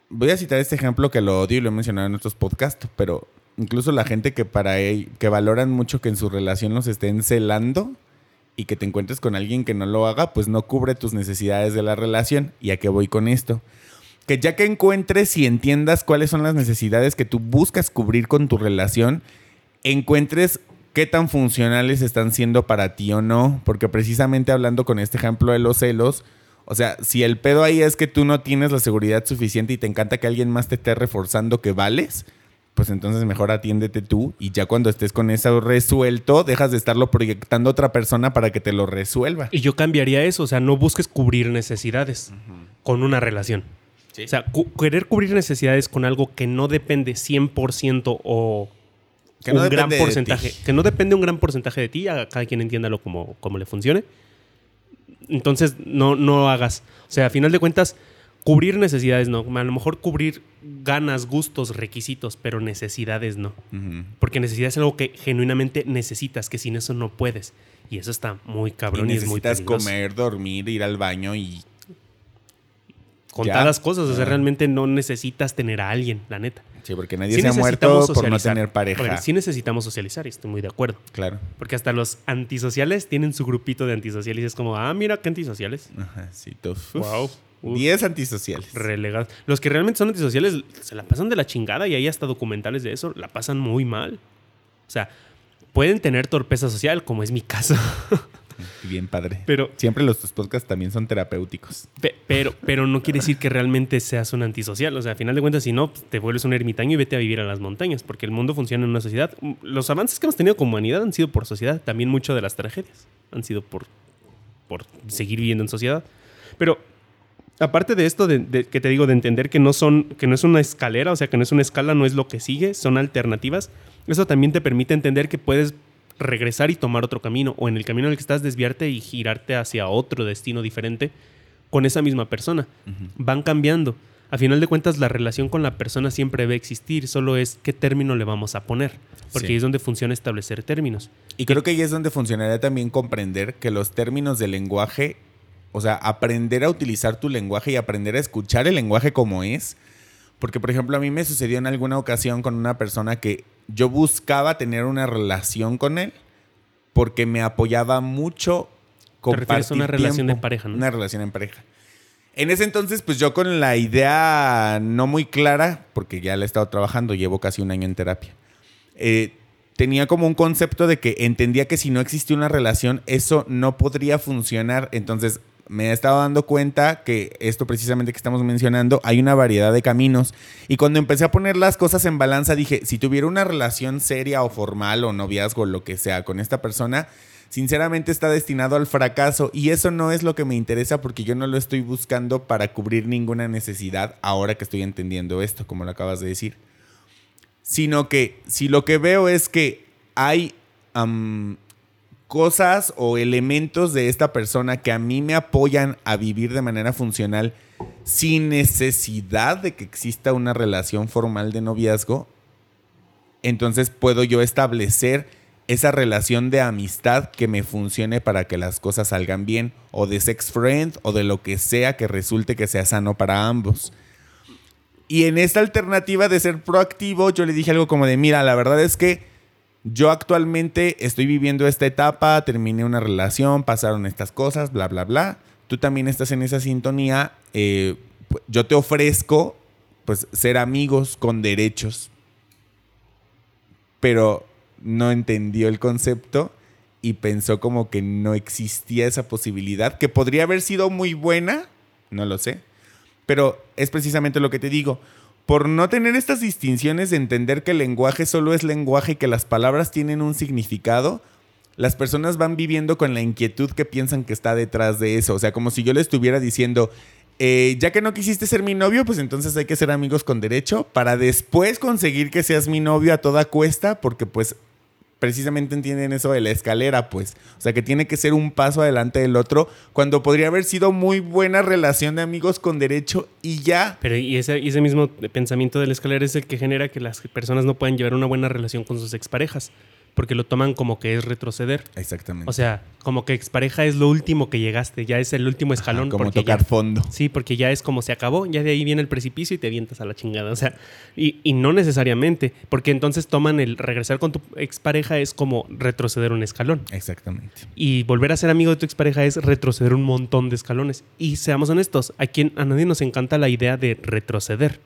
voy a citar este ejemplo que lo odio y lo he mencionado en otros podcasts, pero incluso la gente que para que valoran mucho que en su relación los estén celando y que te encuentres con alguien que no lo haga, pues no cubre tus necesidades de la relación. ¿Y a qué voy con esto? Que ya que encuentres y entiendas cuáles son las necesidades que tú buscas cubrir con tu relación, encuentres qué tan funcionales están siendo para ti o no. Porque precisamente hablando con este ejemplo de los celos, o sea, si el pedo ahí es que tú no tienes la seguridad suficiente y te encanta que alguien más te esté reforzando que vales, pues entonces mejor atiéndete tú y ya cuando estés con eso resuelto, dejas de estarlo proyectando a otra persona para que te lo resuelva. Y yo cambiaría eso, o sea, no busques cubrir necesidades con una relación. O sea, cu- querer cubrir necesidades con algo que no depende 100% o Que no un gran porcentaje, que no depende un gran porcentaje de ti, a cada quien entiéndalo como, como le funcione. Entonces, no, no hagas. O sea, a final de cuentas, cubrir necesidades no. A lo mejor cubrir ganas, gustos, requisitos, pero necesidades no. Porque necesidad es algo que genuinamente necesitas, que sin eso no puedes. Y eso está muy Y cabrón y, es muy necesitas comer, dormir, ir al baño y Contadas cosas, o sea, realmente no necesitas tener a alguien, la neta. Sí, porque nadie Sí se ha muerto por no tener pareja. porque sí necesitamos socializar y estoy muy de acuerdo. Claro. Porque hasta los antisociales tienen su grupito de antisociales y es como, ah, mira qué antisociales. Ajá, sí, todos. Wow. Uf. 10 antisociales. Relegados. Los que realmente son antisociales se la pasan de la chingada y hay hasta documentales de eso, la pasan muy mal. O sea, pueden tener torpeza social, como es mi caso, Bien padre. pero Siempre los tus podcasts también son terapéuticos. Pe- Pero, pero no quiere decir que realmente seas un antisocial. O sea, a final de cuentas, si no, pues, te vuelves un ermitaño y vete a vivir a las montañas, porque el mundo funciona en una sociedad. Los avances que hemos tenido como humanidad han sido por sociedad. También mucho de las tragedias han sido por, por seguir viviendo en sociedad. Pero aparte de esto, de, de- que te digo, de entender que no, son, que no es una escalera, o sea, que no es una escala, no es lo que sigue, son alternativas, eso también te permite entender que puedes regresar y tomar otro camino, o en el camino en el que estás desviarte y girarte hacia otro destino diferente con esa misma persona. Van cambiando. A final de cuentas, la relación con la persona siempre debe existir, solo es qué término le vamos a poner, porque Sí. ahí es donde funciona establecer términos. Y creo que ahí es donde funcionaría también comprender que los términos del lenguaje, o sea, aprender a utilizar tu lenguaje y aprender a escuchar el lenguaje como es. Porque, por ejemplo, a mí me sucedió en alguna ocasión con una persona que yo buscaba tener una relación con él porque me apoyaba mucho Te refieres a una compartir relación de pareja, ¿no? Una relación en pareja. En ese entonces, pues yo con la idea no muy clara, porque ya la he estado trabajando, llevo casi un año en terapia, eh, tenía como un concepto de que entendía que si no existía una relación, eso no podría funcionar. Entonces me he estado dando cuenta que esto precisamente que estamos mencionando, hay una variedad de caminos. Y cuando empecé a poner las cosas en balanza, dije, si tuviera una relación seria o formal o noviazgo, lo que sea, con esta persona, sinceramente está destinado al fracaso. Y eso no es lo que me interesa porque yo no lo estoy buscando para cubrir ninguna necesidad ahora que estoy entendiendo esto, como lo acabas de decir sino que si lo que veo es que hay am, cosas o elementos de esta persona que a mí me apoyan a vivir de manera funcional sin necesidad de que exista una relación formal de noviazgo, entonces puedo yo establecer esa relación de amistad que me funcione para que las cosas salgan bien, o de sex friend, o de lo que sea que resulte que sea sano para ambos. Y en esta alternativa de ser proactivo, yo le dije algo como de, mira, la verdad es que yo actualmente estoy viviendo esta etapa, terminé una relación, pasaron estas cosas, bla, bla, bla. Tú también estás en esa sintonía. eh, yo te ofrezco, pues, ser amigos con derechos. Pero no entendió el concepto y pensó como que no existía esa posibilidad, que podría haber sido muy buena, no lo sé. Pero es precisamente lo que te digo. Por no tener estas distinciones de entender que el lenguaje solo es lenguaje y que las palabras tienen un significado, las personas van viviendo con la inquietud que piensan que está detrás de eso. O sea, como si yo le estuviera diciendo, eh, ya que no quisiste ser mi novio, pues entonces hay que ser amigos con derecho para después conseguir que seas mi novio a toda cuesta, porque pues precisamente entienden eso de la escalera, pues. O sea, que tiene que ser un paso adelante del otro, cuando podría haber sido muy buena relación de amigos con derecho y ya. Pero y ese, mismo pensamiento de la escalera es el que genera que las personas no puedan llevar una buena relación con sus exparejas, porque lo toman como que es retroceder. Exactamente. O sea, como que expareja es lo último que llegaste, ya es el último escalón. como porque tocar ya- fondo. Sí, porque ya es como se acabó, ya de ahí viene el precipicio y te avientas a la chingada. O sea, y, y no necesariamente, porque entonces toman el regresar con tu expareja es como retroceder un escalón. Exactamente. Y volver a ser amigo de tu expareja es retroceder un montón de escalones. Y seamos honestos, a, quien, a nadie nos encanta la idea de retroceder,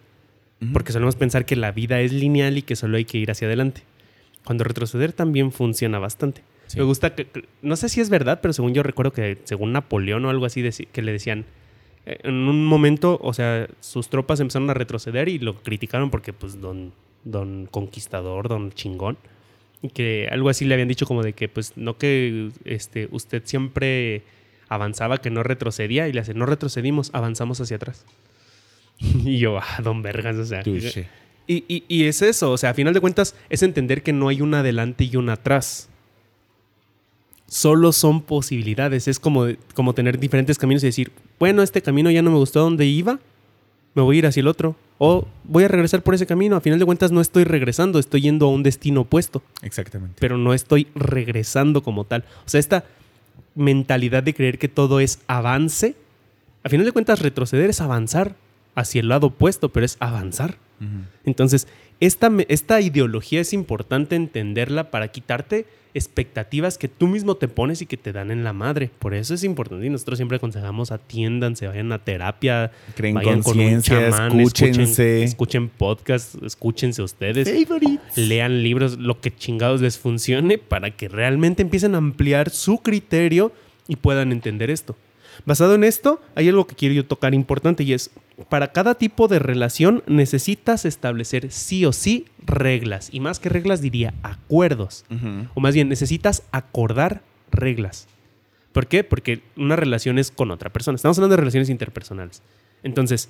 porque solemos pensar que la vida es lineal y que solo hay que ir hacia adelante. Cuando retroceder también funciona bastante. Sí. Me gusta que, no sé si es verdad, pero según yo recuerdo que según Napoleón o algo así, que le decían, eh, en un momento, o sea, sus tropas empezaron a retroceder y lo criticaron porque, pues, don, don conquistador, don chingón, y que algo así le habían dicho como de que, pues, no que este, usted siempre avanzaba, que no retrocedía, y le hace, no retrocedimos, avanzamos hacia atrás. y yo, ah, don Vergas, o sea. Y, y- y es eso, o sea, a final de cuentas es entender que no hay una adelante y una atrás. Solo son posibilidades. Es como, como tener diferentes caminos y decir, bueno, este camino ya no me gustó donde iba, me voy a ir hacia el otro. O voy a regresar por ese camino. A final de cuentas no estoy regresando, estoy yendo a un destino opuesto, Exactamente. pero no estoy regresando como tal. O sea, esta mentalidad de creer que todo es avance, a final de cuentas retroceder es avanzar hacia el lado opuesto, pero es avanzar. Entonces, esta, esta ideología es importante entenderla para quitarte expectativas que tú mismo te pones y que te dan en la madre. Por eso es importante y nosotros siempre aconsejamos atiéndanse, vayan a terapia, Creen vayan con un chamán, escúchense. escuchen, escuchen podcasts, escúchense ustedes, Favorites. lean libros, lo que chingados les funcione para que realmente empiecen a ampliar su criterio y puedan entender esto. Basado en esto, hay algo que quiero yo tocar importante y es, para cada tipo de relación necesitas establecer sí o sí reglas. Y más que reglas diría acuerdos. O más bien, necesitas acordar reglas. ¿Por qué? Porque una relación es con otra persona. Estamos hablando de relaciones interpersonales. Entonces,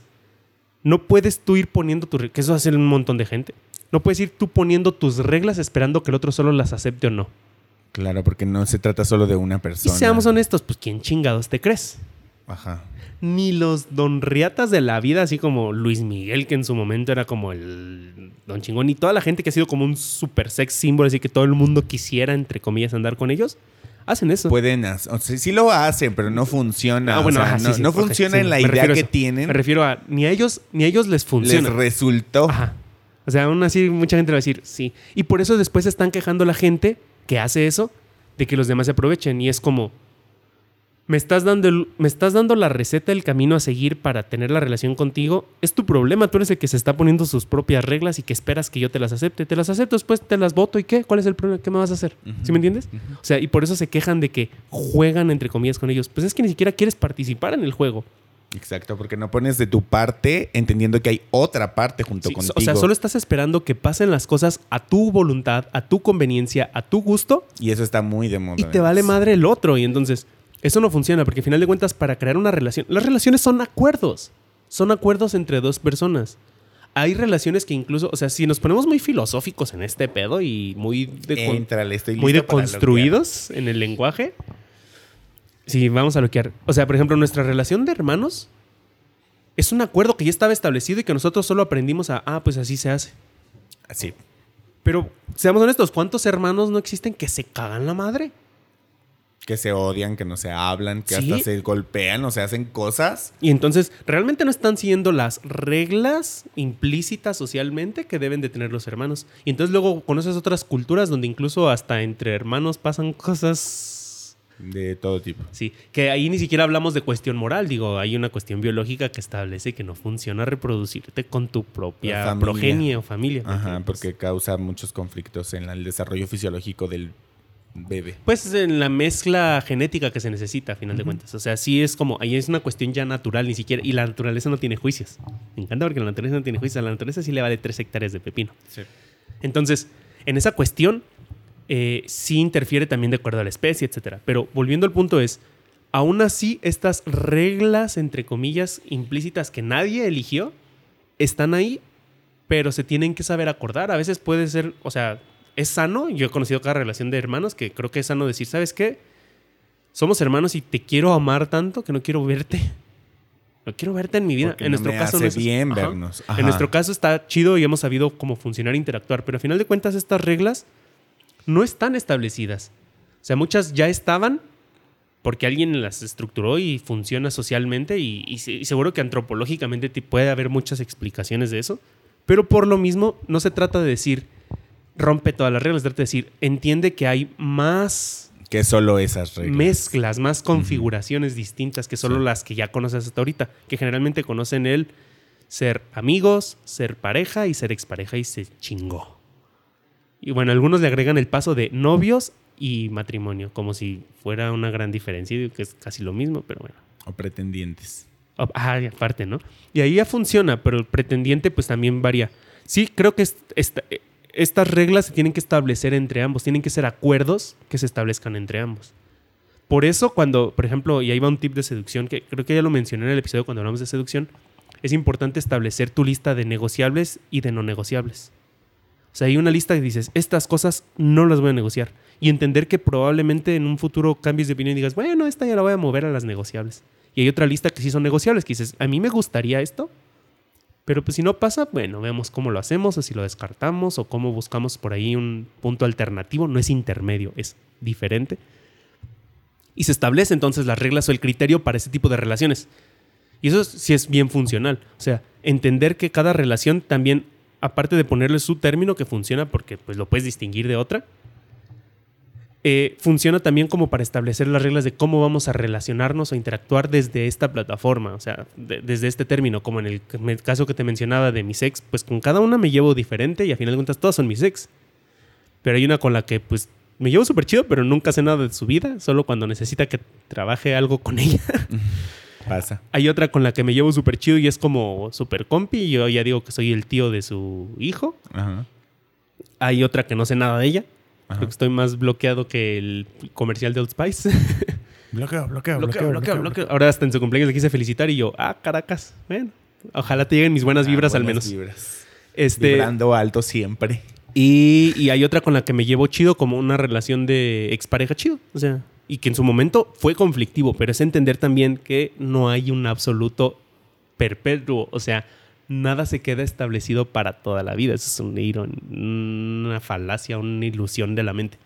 no puedes tú ir poniendo tus reglas, que eso hace un montón de gente. No puedes ir tú poniendo tus reglas esperando que el otro solo las acepte o no. Claro, porque no se trata solo de una Y persona. seamos honestos, pues ¿quién chingados te crees? Ajá. Ni los don riatas de la vida, así como Luis Miguel, que en su momento era como el don chingón, y toda la gente que ha sido como un super sex símbolo, así que todo el mundo quisiera, entre comillas, andar con ellos, hacen eso. Pueden hacer, o sea, sí lo hacen, pero no funciona. Ah, bueno, o sea, ajá, sí, no, sí, no ok, funciona sí, en la idea que tienen. Me refiero a ni a ellos ni a ellos les Les funciona. resultó. Ajá. O sea, aún así mucha gente va a decir sí. Y por eso después se están quejando la gente que hace eso de que los demás se aprovechen. Y es como, me estás dando, el- me estás dando la receta, el camino a seguir para tener la relación contigo. Es tu problema. Tú eres el que se está poniendo sus propias reglas y que esperas que yo te las acepte. Te las acepto, después te las voto y qué. ¿Cuál es el problema? ¿Qué me vas a hacer? ¿Sí me entiendes? O sea, y por eso se quejan de que juegan entre comillas con ellos. Pues es que ni siquiera quieres participar en el juego. Exacto, porque no pones de tu parte entendiendo que hay otra parte junto Sí, contigo. o sea, solo estás esperando que pasen las cosas a tu voluntad, a tu conveniencia, a tu gusto Y eso está muy de moda. y te vale madre el otro. Y entonces, eso no funciona porque al final de cuentas, para crear una relación, las relaciones son acuerdos. Son acuerdos entre dos personas. Hay relaciones que incluso, o sea, si nos ponemos muy filosóficos en este pedo y muy de, Éntrale, estoy muy deconstruidos en el lenguaje, sí, vamos a bloquear. O sea, por ejemplo, nuestra relación de hermanos es un acuerdo que ya estaba establecido y que nosotros solo aprendimos a, ah, pues así se hace. loquear. Sí. Pero seamos honestos, ¿cuántos hermanos no existen que se cagan la madre? Que se odian, que no se hablan, que Sí. hasta se golpean o se hacen cosas. Y entonces, realmente no están siguiendo las reglas implícitas socialmente que deben de tener los hermanos. Y entonces luego conoces otras culturas donde incluso hasta entre hermanos pasan cosas... De todo tipo. Sí, que ahí ni siquiera hablamos de cuestión moral, digo, hay una cuestión biológica que establece que no funciona reproducirte con tu propia progenie o familia. Ajá, pues, porque causa muchos conflictos en el desarrollo fisiológico del bebé. Pues en la mezcla genética que se necesita, a final de cuentas. O sea, sí es como, ahí es una cuestión ya natural, ni siquiera, y la naturaleza no tiene juicios. Me encanta porque la naturaleza no tiene juicios, a la naturaleza sí le vale tres hectáreas de pepino. Entonces, en esa cuestión, eh, sí interfiere también de acuerdo a la especie, etcétera. Pero volviendo al punto es, aún así, estas reglas, entre comillas, implícitas que nadie eligió, están ahí, pero se tienen que saber acordar. A veces puede ser, o sea, es sano. Yo he conocido cada relación de hermanos que creo que es sano decir, ¿sabes qué? Somos hermanos y te quiero amar tanto que no quiero verte. No quiero verte en mi vida. Porque en no nuestro me caso hace no es bien Ajá. vernos. Ajá. En nuestro caso está chido y hemos sabido cómo funcionar e interactuar, pero al final de cuentas estas reglas no están establecidas. O sea, muchas ya estaban porque alguien las estructuró y funciona socialmente y, y se- y seguro que antropológicamente te- puede haber muchas explicaciones de eso, pero por lo mismo no se trata de decir rompe todas las reglas, se trata de decir entiende que hay más Que solo esas reglas. mezclas, más configuraciones distintas que solo Sí. las que ya conoces hasta ahorita, que generalmente conocen el ser amigos, ser pareja y ser expareja y se chingó. Y bueno, algunos le agregan el paso de novios y matrimonio, como si fuera una gran diferencia, que es casi lo mismo, pero bueno. O pretendientes. Ah, Ah, y aparte, ¿no? Y ahí ya funciona, pero el pretendiente pues también varía. Sí, creo que esta- eh, estas reglas se tienen que establecer entre ambos, tienen que ser acuerdos que se establezcan entre ambos. Por eso cuando, por ejemplo, y ahí va un tip de seducción, que creo que ya lo mencioné en el episodio cuando hablamos de seducción, es importante establecer tu lista de negociables y de no negociables. O sea, hay una lista que dices, estas cosas no las voy a negociar. Y entender que probablemente en un futuro cambies de opinión y digas, bueno, esta ya la voy a mover a las negociables. Y hay otra lista que sí son negociables, que dices, a mí me gustaría esto, pero pues si no pasa, bueno, vemos cómo lo hacemos, o si lo descartamos, o cómo buscamos por ahí un punto alternativo. No es intermedio, es diferente. Y se establece entonces las reglas o el criterio para ese tipo de relaciones. Y eso sí es bien funcional. O sea, entender que cada relación también, aparte de ponerle su término que funciona porque pues lo puedes distinguir de otra, eh, funciona también como para establecer las reglas de cómo vamos a relacionarnos o interactuar desde esta plataforma, o sea, de- desde este término, como en el, en el caso que te mencionaba de mis ex, pues con cada una me llevo diferente y a final de cuentas todas son mis ex. Pero hay una con la que pues me llevo súper chido, pero nunca sé nada de su vida, solo cuando necesita que trabaje algo con ella. Pasa. Hay otra con la que me llevo súper chido y es como súper compi. y Yo ya digo que soy el tío de su hijo. Ajá. Hay otra que no sé nada de ella. Ajá. Creo que estoy más bloqueado que el comercial de Old Spice. Bloqueo, bloqueo, bloqueo, bloqueo, bloqueo. Ahora hasta en su cumpleaños le quise felicitar y yo, ah, Caracas. Bueno, ojalá te lleguen mis buenas vibras al Ah, Buenas menos. vibras. Este, Vibrando alto siempre. y, y hay otra con la que me llevo chido como una relación de expareja chido. O sea, y que en su momento fue conflictivo, pero es entender también que no hay un absoluto perpetuo. O sea, nada se queda establecido para toda la vida. Eso es un una falacia, una ilusión de la mente.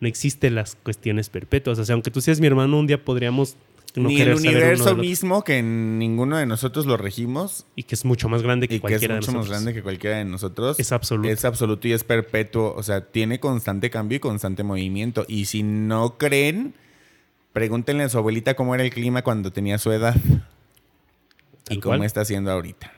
No existen las cuestiones perpetuas. O sea, aunque tú seas mi hermano, un día podríamos no Ni el universo mismo, que ninguno de nosotros lo regimos Y que es mucho más grande que y que es cualquiera mucho de más grande que cualquiera de nosotros. Es absoluto. Es absoluto y es perpetuo. O sea, tiene constante cambio y constante movimiento. Y si no creen, pregúntenle a su abuelita cómo era el clima cuando tenía su edad Tal y cómo cual. está haciendo ahorita.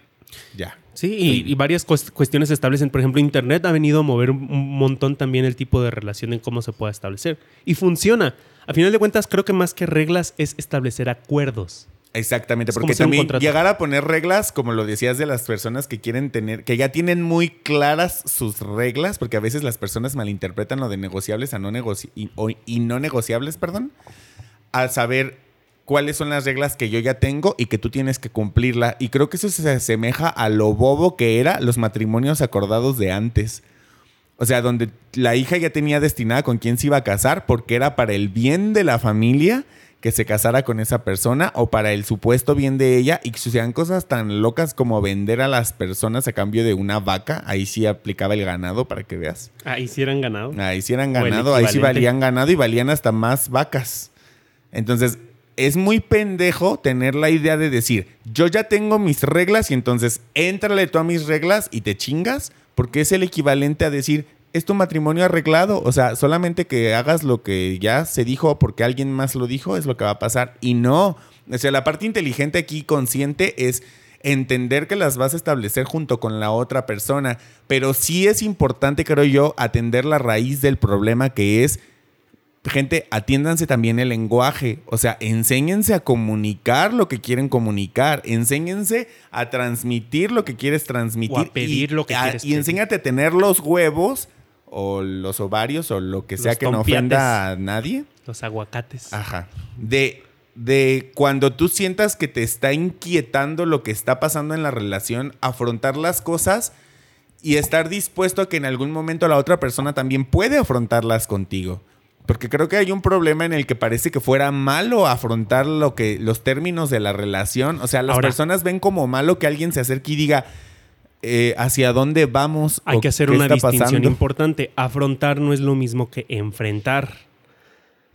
Ya. Sí, y, y varias cues- cuestiones se establecen. Por ejemplo, Internet ha venido a mover un, un montón también el tipo de relación en cómo se puede establecer. Y funciona. A final de cuentas, creo que más que reglas es establecer acuerdos. Exactamente, Es porque también llegar a poner reglas, como lo decías de las personas que quieren tener, que ya tienen muy claras sus reglas, porque a veces las personas malinterpretan lo de negociables a no negoci y, o- y no negociables, perdón, al saber cuáles son las reglas que yo ya tengo y que tú tienes que cumplirla. Y creo que eso se asemeja a lo bobo que era los matrimonios acordados de antes. O sea, donde la hija ya tenía destinada con quién se iba a casar porque era para el bien de la familia que se casara con esa persona o para el supuesto bien de ella y que sucedían cosas tan locas como vender a las personas a cambio de una vaca. Ahí sí aplicaba el ganado para que veas. Ahí sí eran ganado. Ahí sí eran ganado, ahí sí valían ganado y valían hasta más vacas. Entonces, es muy pendejo tener la idea de decir, yo ya tengo mis reglas y entonces éntrale tú a mis reglas y te chingas, porque es el equivalente a decir, es tu matrimonio arreglado. O sea, solamente que hagas lo que ya se dijo porque alguien más lo dijo es lo que va a pasar. Y no. O sea, la parte inteligente aquí, consciente, es entender que las vas a establecer junto con la otra persona. Pero sí es importante, creo yo, atender la raíz del problema que es gente, atiéndanse también el lenguaje. O sea, enséñense a comunicar lo que quieren comunicar. Enséñense a transmitir lo que quieres transmitir. O a pedir lo que quieres Y enséñate a tener los huevos o los ovarios o lo que sea que no ofenda a nadie. Los aguacates. Ajá. De, de cuando tú sientas que te está inquietando lo que está pasando en la relación, afrontar las cosas y estar dispuesto a que en algún momento la otra persona también puede afrontarlas contigo. Porque creo que hay un problema en el que parece que fuera malo afrontar lo que, los términos de la relación. O sea, las personas ven como malo que alguien se acerque y diga, eh, hacia dónde vamos. Hay que hacer una distinción importante. Afrontar no es lo mismo que enfrentar.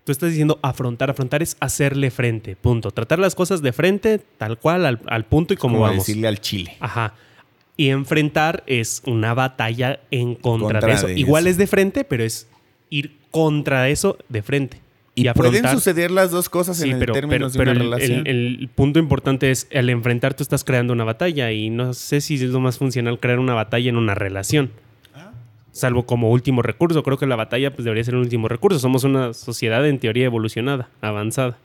Tú estás diciendo afrontar. Afrontar es hacerle frente. Punto. Tratar las cosas de frente, tal cual, al, punto y como, vamos. decirle al chile. Ajá. Y enfrentar es una batalla en contra, de eso. Igual es de frente, pero es ir contra eso de frente. Y, pueden suceder las dos cosas en el términos de una relación. El, punto importante es, al enfrentar tú estás creando una batalla y no sé si es lo más funcional crear una batalla en una relación. Ah. Salvo como último recurso. Creo que la batalla pues, debería ser un último recurso. Somos una sociedad en teoría evolucionada, avanzada.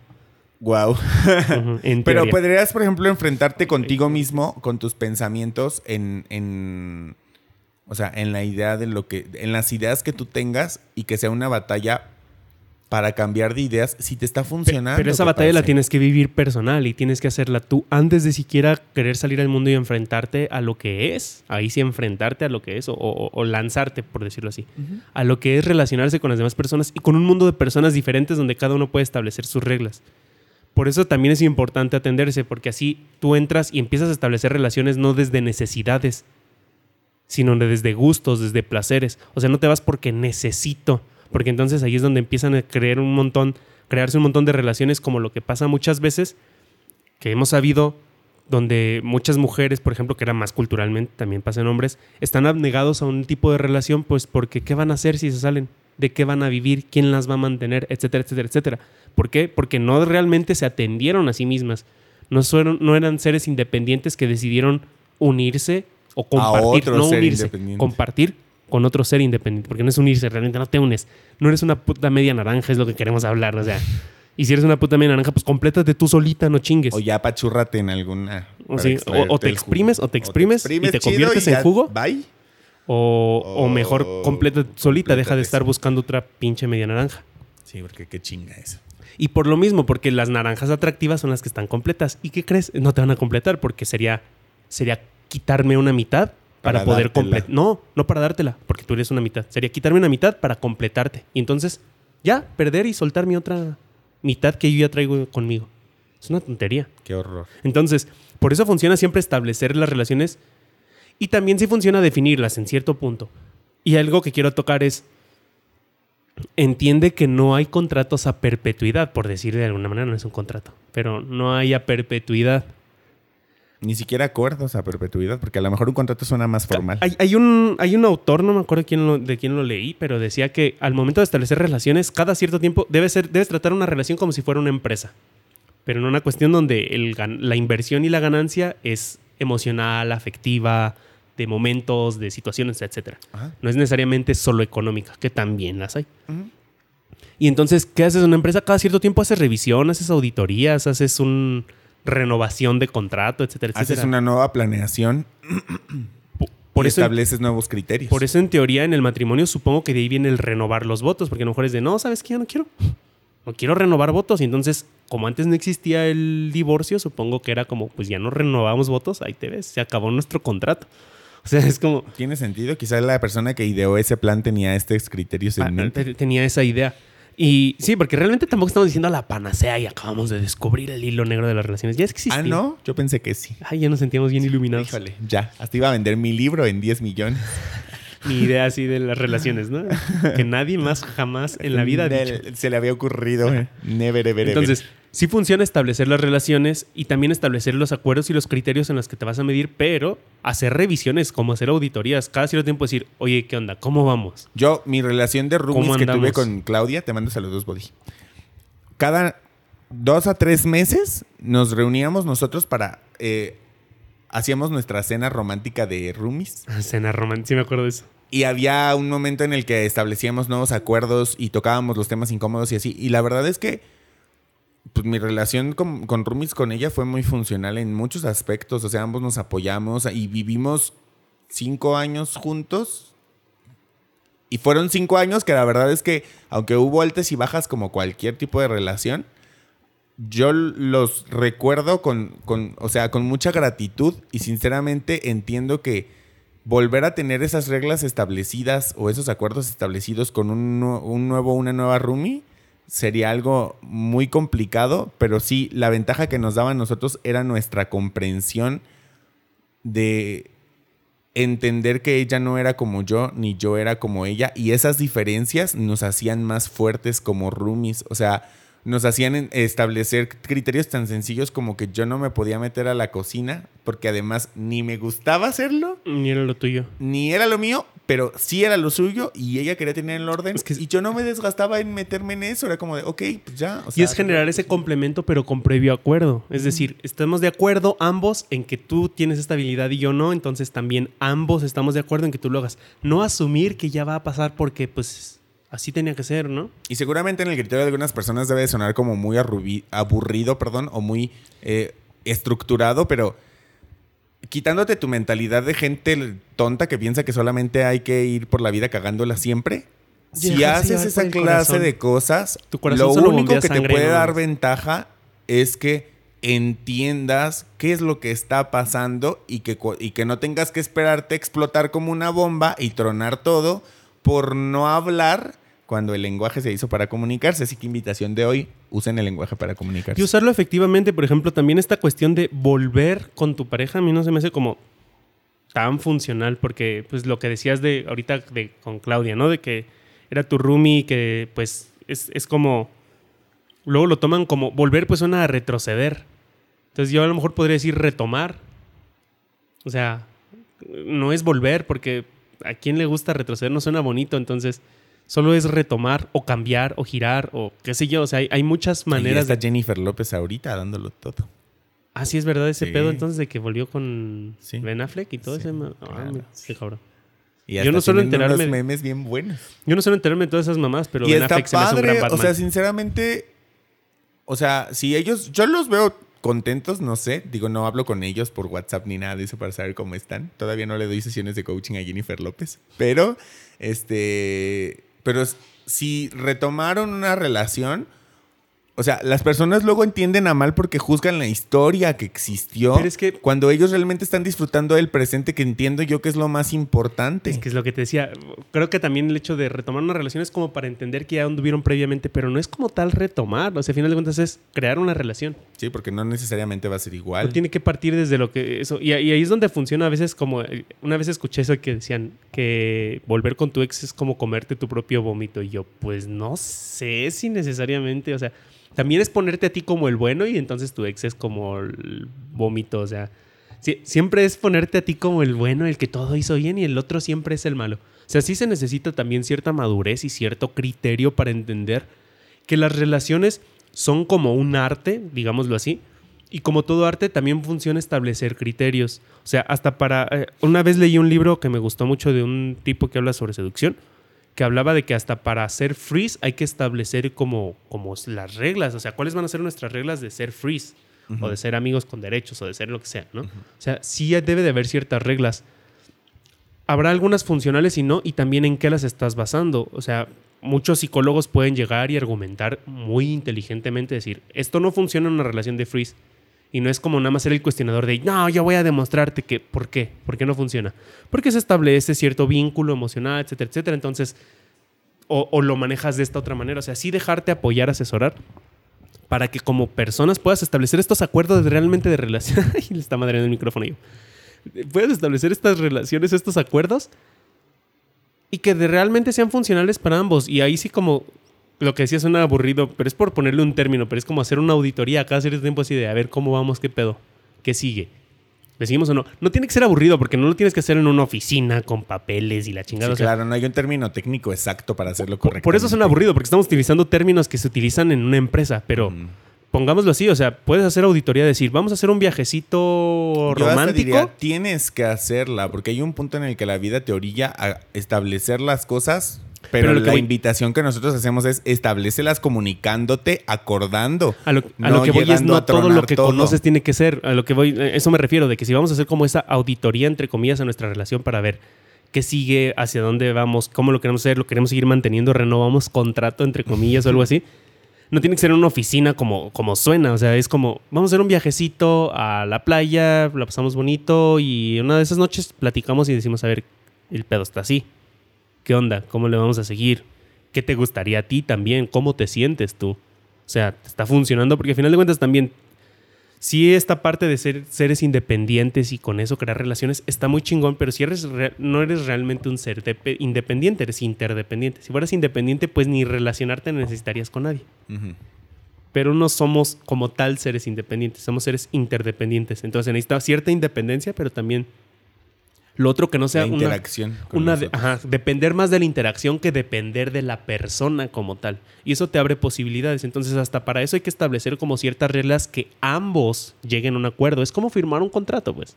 Wow. Pero podrías, por ejemplo, enfrentarte contigo mismo, con tus pensamientos en, en, o sea, en la idea de lo que, en las ideas que tú tengas y que sea una batalla para cambiar de ideas si te está funcionando. Pero esa batalla la tienes que vivir personal y tienes que hacerla tú antes de siquiera querer salir al mundo y enfrentarte a lo que es. Ahí sí enfrentarte a lo que es o, lanzarte, por decirlo así, a lo que es relacionarse con las demás personas y con un mundo de personas diferentes donde cada uno puede establecer sus reglas. Por eso también es importante atenderse, porque así tú entras y empiezas a establecer relaciones no desde necesidades, sino desde gustos, desde placeres. O sea, no te vas porque necesito porque entonces ahí es donde empiezan a crear un montón, crearse un montón de relaciones como lo que pasa muchas veces, que hemos sabido, donde muchas mujeres, por ejemplo, que era más culturalmente, también pasan hombres, están abnegados a un tipo de relación, pues porque ¿qué van a hacer si se salen? ¿De qué van a vivir? ¿Quién las va a mantener? Etcétera, etcétera, etcétera. ¿Por qué? Porque no realmente se atendieron a sí mismas. No, no eran seres independientes que decidieron unirse o compartir, no unirse, compartir con otro ser independiente, porque no es unirse, realmente no te unes. No eres una puta media naranja, es lo que queremos hablar, o sea. Y si eres una puta media naranja, pues complétate tú solita, no chingues. O ya pachúrrate en alguna. O, te exprimes, o te exprimes, y te conviertes en jugo. Bye. O, o, mejor completa solita, deja de estar buscando otra pinche media naranja. Sí, porque qué chinga eso. Y por lo mismo, porque las naranjas atractivas son las que están completas. ¿Y qué crees? No te van a completar porque sería, sería quitarme una mitad para, poder completar. No, no para dártela, porque tú eres una mitad. Sería quitarme una mitad para completarte. Y entonces, ya, perder y soltar mi otra mitad que yo ya traigo conmigo. Es una tontería. Qué horror. Entonces, por eso funciona siempre establecer las relaciones y también sí funciona definirlas en cierto punto. Y algo que quiero tocar es, entiende que no hay contratos a perpetuidad, por decir de alguna manera, no es un contrato, pero no hay a perpetuidad. Ni siquiera acuerdos a perpetuidad, porque a lo mejor un contrato suena más formal. Hay, un, hay un autor, no me acuerdo quién de quién lo leí, pero decía que al momento de establecer relaciones, cada cierto tiempo debes, ser, debes tratar una relación como si fuera una empresa. Pero en una cuestión donde el, la inversión y la ganancia es emocional, afectiva, de momentos, de situaciones, etc. No es necesariamente solo económica, que también las hay. Y entonces, ¿qué haces en una empresa? Cada cierto tiempo haces revisión, haces auditorías, haces un renovación de contrato, etcétera, etcétera. Haces una nueva planeación. Por eso, estableces nuevos criterios. Por eso, en teoría, en el matrimonio, supongo que de ahí viene el renovar los votos, porque a lo mejor es de no, ¿sabes qué? Ya no quiero. No quiero renovar votos. Y entonces, como antes no existía el divorcio, supongo que era como, pues ya no renovamos votos, ahí te ves, se acabó nuestro contrato. O sea, es como. Tiene sentido. Quizás la persona que ideó ese plan tenía estos criterios en ah, mente. Tenía esa idea. Y sí, porque realmente tampoco estamos diciendo la panacea y acabamos de descubrir el hilo negro de las relaciones. Ya existía. Ah, ¿no? Yo pensé que sí. Ay, ya nos sentíamos bien iluminados. Híjole, ya. Hasta iba a vender mi libro en 10 millones. Mi idea así de las relaciones, ¿no? que nadie más jamás en la vida ha dicho. Del- Se le había ocurrido. Never, ever, ever. Entonces, sí funciona establecer las relaciones y también establecer los acuerdos y los criterios en los que te vas a medir, pero hacer revisiones, como hacer auditorías. Cada cierto tiempo decir, oye, ¿qué onda? ¿Cómo vamos? Yo, mi relación de roomies ¿Cómo que tuve con Claudia, te mando saludos, Body. Cada dos a tres meses nos reuníamos nosotros para. eh, hacíamos nuestra cena romántica de roomies. Cena romántica, sí me acuerdo de eso. Y había un momento en el que establecíamos nuevos acuerdos y tocábamos los temas incómodos y así. Y la verdad es que pues, mi relación con, con roomies con ella fue muy funcional en muchos aspectos. O sea, ambos nos apoyamos y vivimos cinco años juntos. Y fueron cinco años que la verdad es que, aunque hubo altas y bajas como cualquier tipo de relación, yo los recuerdo con, con, o sea, con mucha gratitud y sinceramente entiendo que volver a tener esas reglas establecidas o esos acuerdos establecidos con un, un nuevo, una nueva roomie sería algo muy complicado, pero sí, la ventaja que nos daba a nosotros era nuestra comprensión de entender que ella no era como yo, ni yo era como ella, y esas diferencias nos hacían más fuertes como roomies, o sea, nos hacían establecer criterios tan sencillos como que yo no me podía meter a la cocina, porque además ni me gustaba hacerlo, Ni era lo tuyo. ni era lo mío, pero sí era lo suyo, y ella quería tener el orden, Es que- y yo no me desgastaba en meterme en eso, era como de, ok, pues ya. o Y es generar ese complemento, pero con previo acuerdo. Es decir, estamos de acuerdo ambos en que tú tienes esta habilidad y yo no, entonces también ambos estamos de acuerdo en que tú lo hagas. No asumir que ya va a pasar porque, pues, así tenía que ser, ¿no? Y seguramente en el criterio de algunas personas debe de sonar como muy aburrido, perdón, o muy eh, estructurado, pero quitándote tu mentalidad de gente tonta que piensa que solamente hay que ir por la vida cagándola siempre. Si haces esa clase de cosas, Tu lo único que te puede dar ventaja es que entiendas qué es lo que está pasando y que, cu- y que no tengas que esperarte explotar como una bomba y tronar todo por no hablar cuando el lenguaje se hizo para comunicarse. Así que invitación de hoy, usen el lenguaje para comunicarse. Y usarlo efectivamente, por ejemplo, también esta cuestión de volver con tu pareja, a mí no se me hace como tan funcional, porque pues lo que decías de ahorita de, con Claudia, ¿no? De que era tu roomie, que pues es, es como, luego lo toman como, volver pues suena a retroceder. Entonces yo a lo mejor podría decir retomar. O sea, no es volver, porque a quien le gusta retroceder no suena bonito, entonces solo es retomar o cambiar o girar o qué sé yo, o sea, hay, hay muchas maneras está de... Jennifer López ahorita dándolo todo. Ah, sí, es verdad ese Sí. pedo entonces de que volvió con Sí. Ben Affleck y todo Sí, ese... Ah, claro, qué cabrón. Y Yo no suelo enterarme- unos memes bien buenos. Yo no suelo enterarme de todas esas mamás, pero y Ben está Affleck se me hace un gran padre, Batman. o sea, sinceramente, o sea, si ellos, yo los veo contentos, no sé, digo, no hablo con ellos por WhatsApp ni nada de eso para saber cómo están. Todavía no le doy sesiones de coaching a Jennifer López, pero, este, pero si retomaron una relación, o sea, las personas luego entienden a mal porque juzgan la historia que existió. Pero es que- cuando ellos realmente están disfrutando del presente, que entiendo yo que es lo más importante. Es que es lo que te decía. Creo que también el hecho de retomar una relación es como para entender que ya anduvieron previamente, pero no es como tal retomar. O sea, al final de cuentas es crear una relación. Sí, porque no necesariamente va a ser igual. No tiene que partir desde lo que eso. Y, ahí es donde funciona a veces como. Una vez escuché eso que decían que volver con tu ex es como comerte tu propio vómito. Y yo, pues no sé si necesariamente. O sea, también es ponerte a ti como el bueno y entonces tu ex es como el vómito. O sea, siempre es ponerte a ti como el bueno, el que todo hizo bien y el otro siempre es el malo. O sea, sí se necesita también cierta madurez y cierto criterio para entender que las relaciones son como un arte, digámoslo así, y como todo arte también funciona establecer criterios. O sea, hasta para... eh, una vez leí un libro que me gustó mucho de un tipo que habla sobre seducción, que hablaba de que hasta para ser freeze hay que establecer como, como las reglas, o sea, cuáles van a ser nuestras reglas de ser freeze, o de ser amigos con derechos, o de ser lo que sea, ¿no? O sea, sí debe de haber ciertas reglas. Habrá algunas funcionales y no, y también en qué las estás basando. O sea, muchos psicólogos pueden llegar y argumentar muy inteligentemente, decir, esto no funciona en una relación de freeze. Y no es como nada más ser el cuestionador de, no, yo voy a demostrarte que, ¿por qué? ¿Por qué no funciona? Porque se establece cierto vínculo emocional, etcétera, etcétera. Entonces, o, lo manejas de esta otra manera. O sea, sí dejarte apoyar, asesorar, para que como personas puedas establecer estos acuerdos realmente de relación. Ay, le está madreando el micrófono yo. Puedes establecer estas relaciones, estos acuerdos, y que de realmente sean funcionales para ambos. Y ahí sí como lo que decía suena aburrido, pero es por ponerle un término, pero es como hacer una auditoría cada cierto tiempo así de a ver cómo vamos, qué pedo, qué sigue. ¿Le seguimos o no? No tiene que ser aburrido porque no lo tienes que hacer en una oficina con papeles y la chingada. Sí, o sea, claro, no hay un término técnico exacto para hacerlo correcto. por eso suena aburrido, porque estamos utilizando términos que se utilizan en una empresa, pero Mm. pongámoslo así, o sea, puedes hacer auditoría, decir, vamos a hacer un viajecito Yo hasta romántico. diría, tienes que hacerla, porque hay un punto en el que la vida te orilla a establecer las cosas, pero, Pero lo que la invitación que nosotros hacemos es establecelas comunicándote, acordando. A lo, a no lo que voy es no a todo lo que todo. conoces tiene que ser. A lo que voy, a eso me refiero, de que si vamos a hacer como esa auditoría, entre comillas, a nuestra relación para ver qué sigue, hacia dónde vamos, cómo lo queremos hacer, lo queremos seguir manteniendo, renovamos contrato, entre comillas, o algo así. No tiene que ser en una oficina como, como suena, o sea, es como, vamos a hacer un viajecito a la playa, la pasamos bonito y una de esas noches platicamos y decimos, a ver, el pedo está así. ¿Qué onda? ¿Cómo le vamos a seguir? ¿Qué te gustaría a ti también? ¿Cómo te sientes tú? O sea, ¿te está funcionando? Porque al final de cuentas también, sí esta parte de ser seres independientes y con eso crear relaciones está muy chingón, pero si eres re- no eres realmente un ser depe- independiente, eres interdependiente. Si fueras independiente, pues ni relacionarte necesitarías con nadie. Pero no somos como tal seres independientes, somos seres interdependientes. Entonces necesita cierta independencia, pero también lo otro que no sea La una, interacción. una ajá, depender más de la interacción que depender de la persona como tal. Y eso te abre posibilidades. Entonces, hasta para eso hay que establecer como ciertas reglas que ambos lleguen a un acuerdo. Es como firmar un contrato, pues.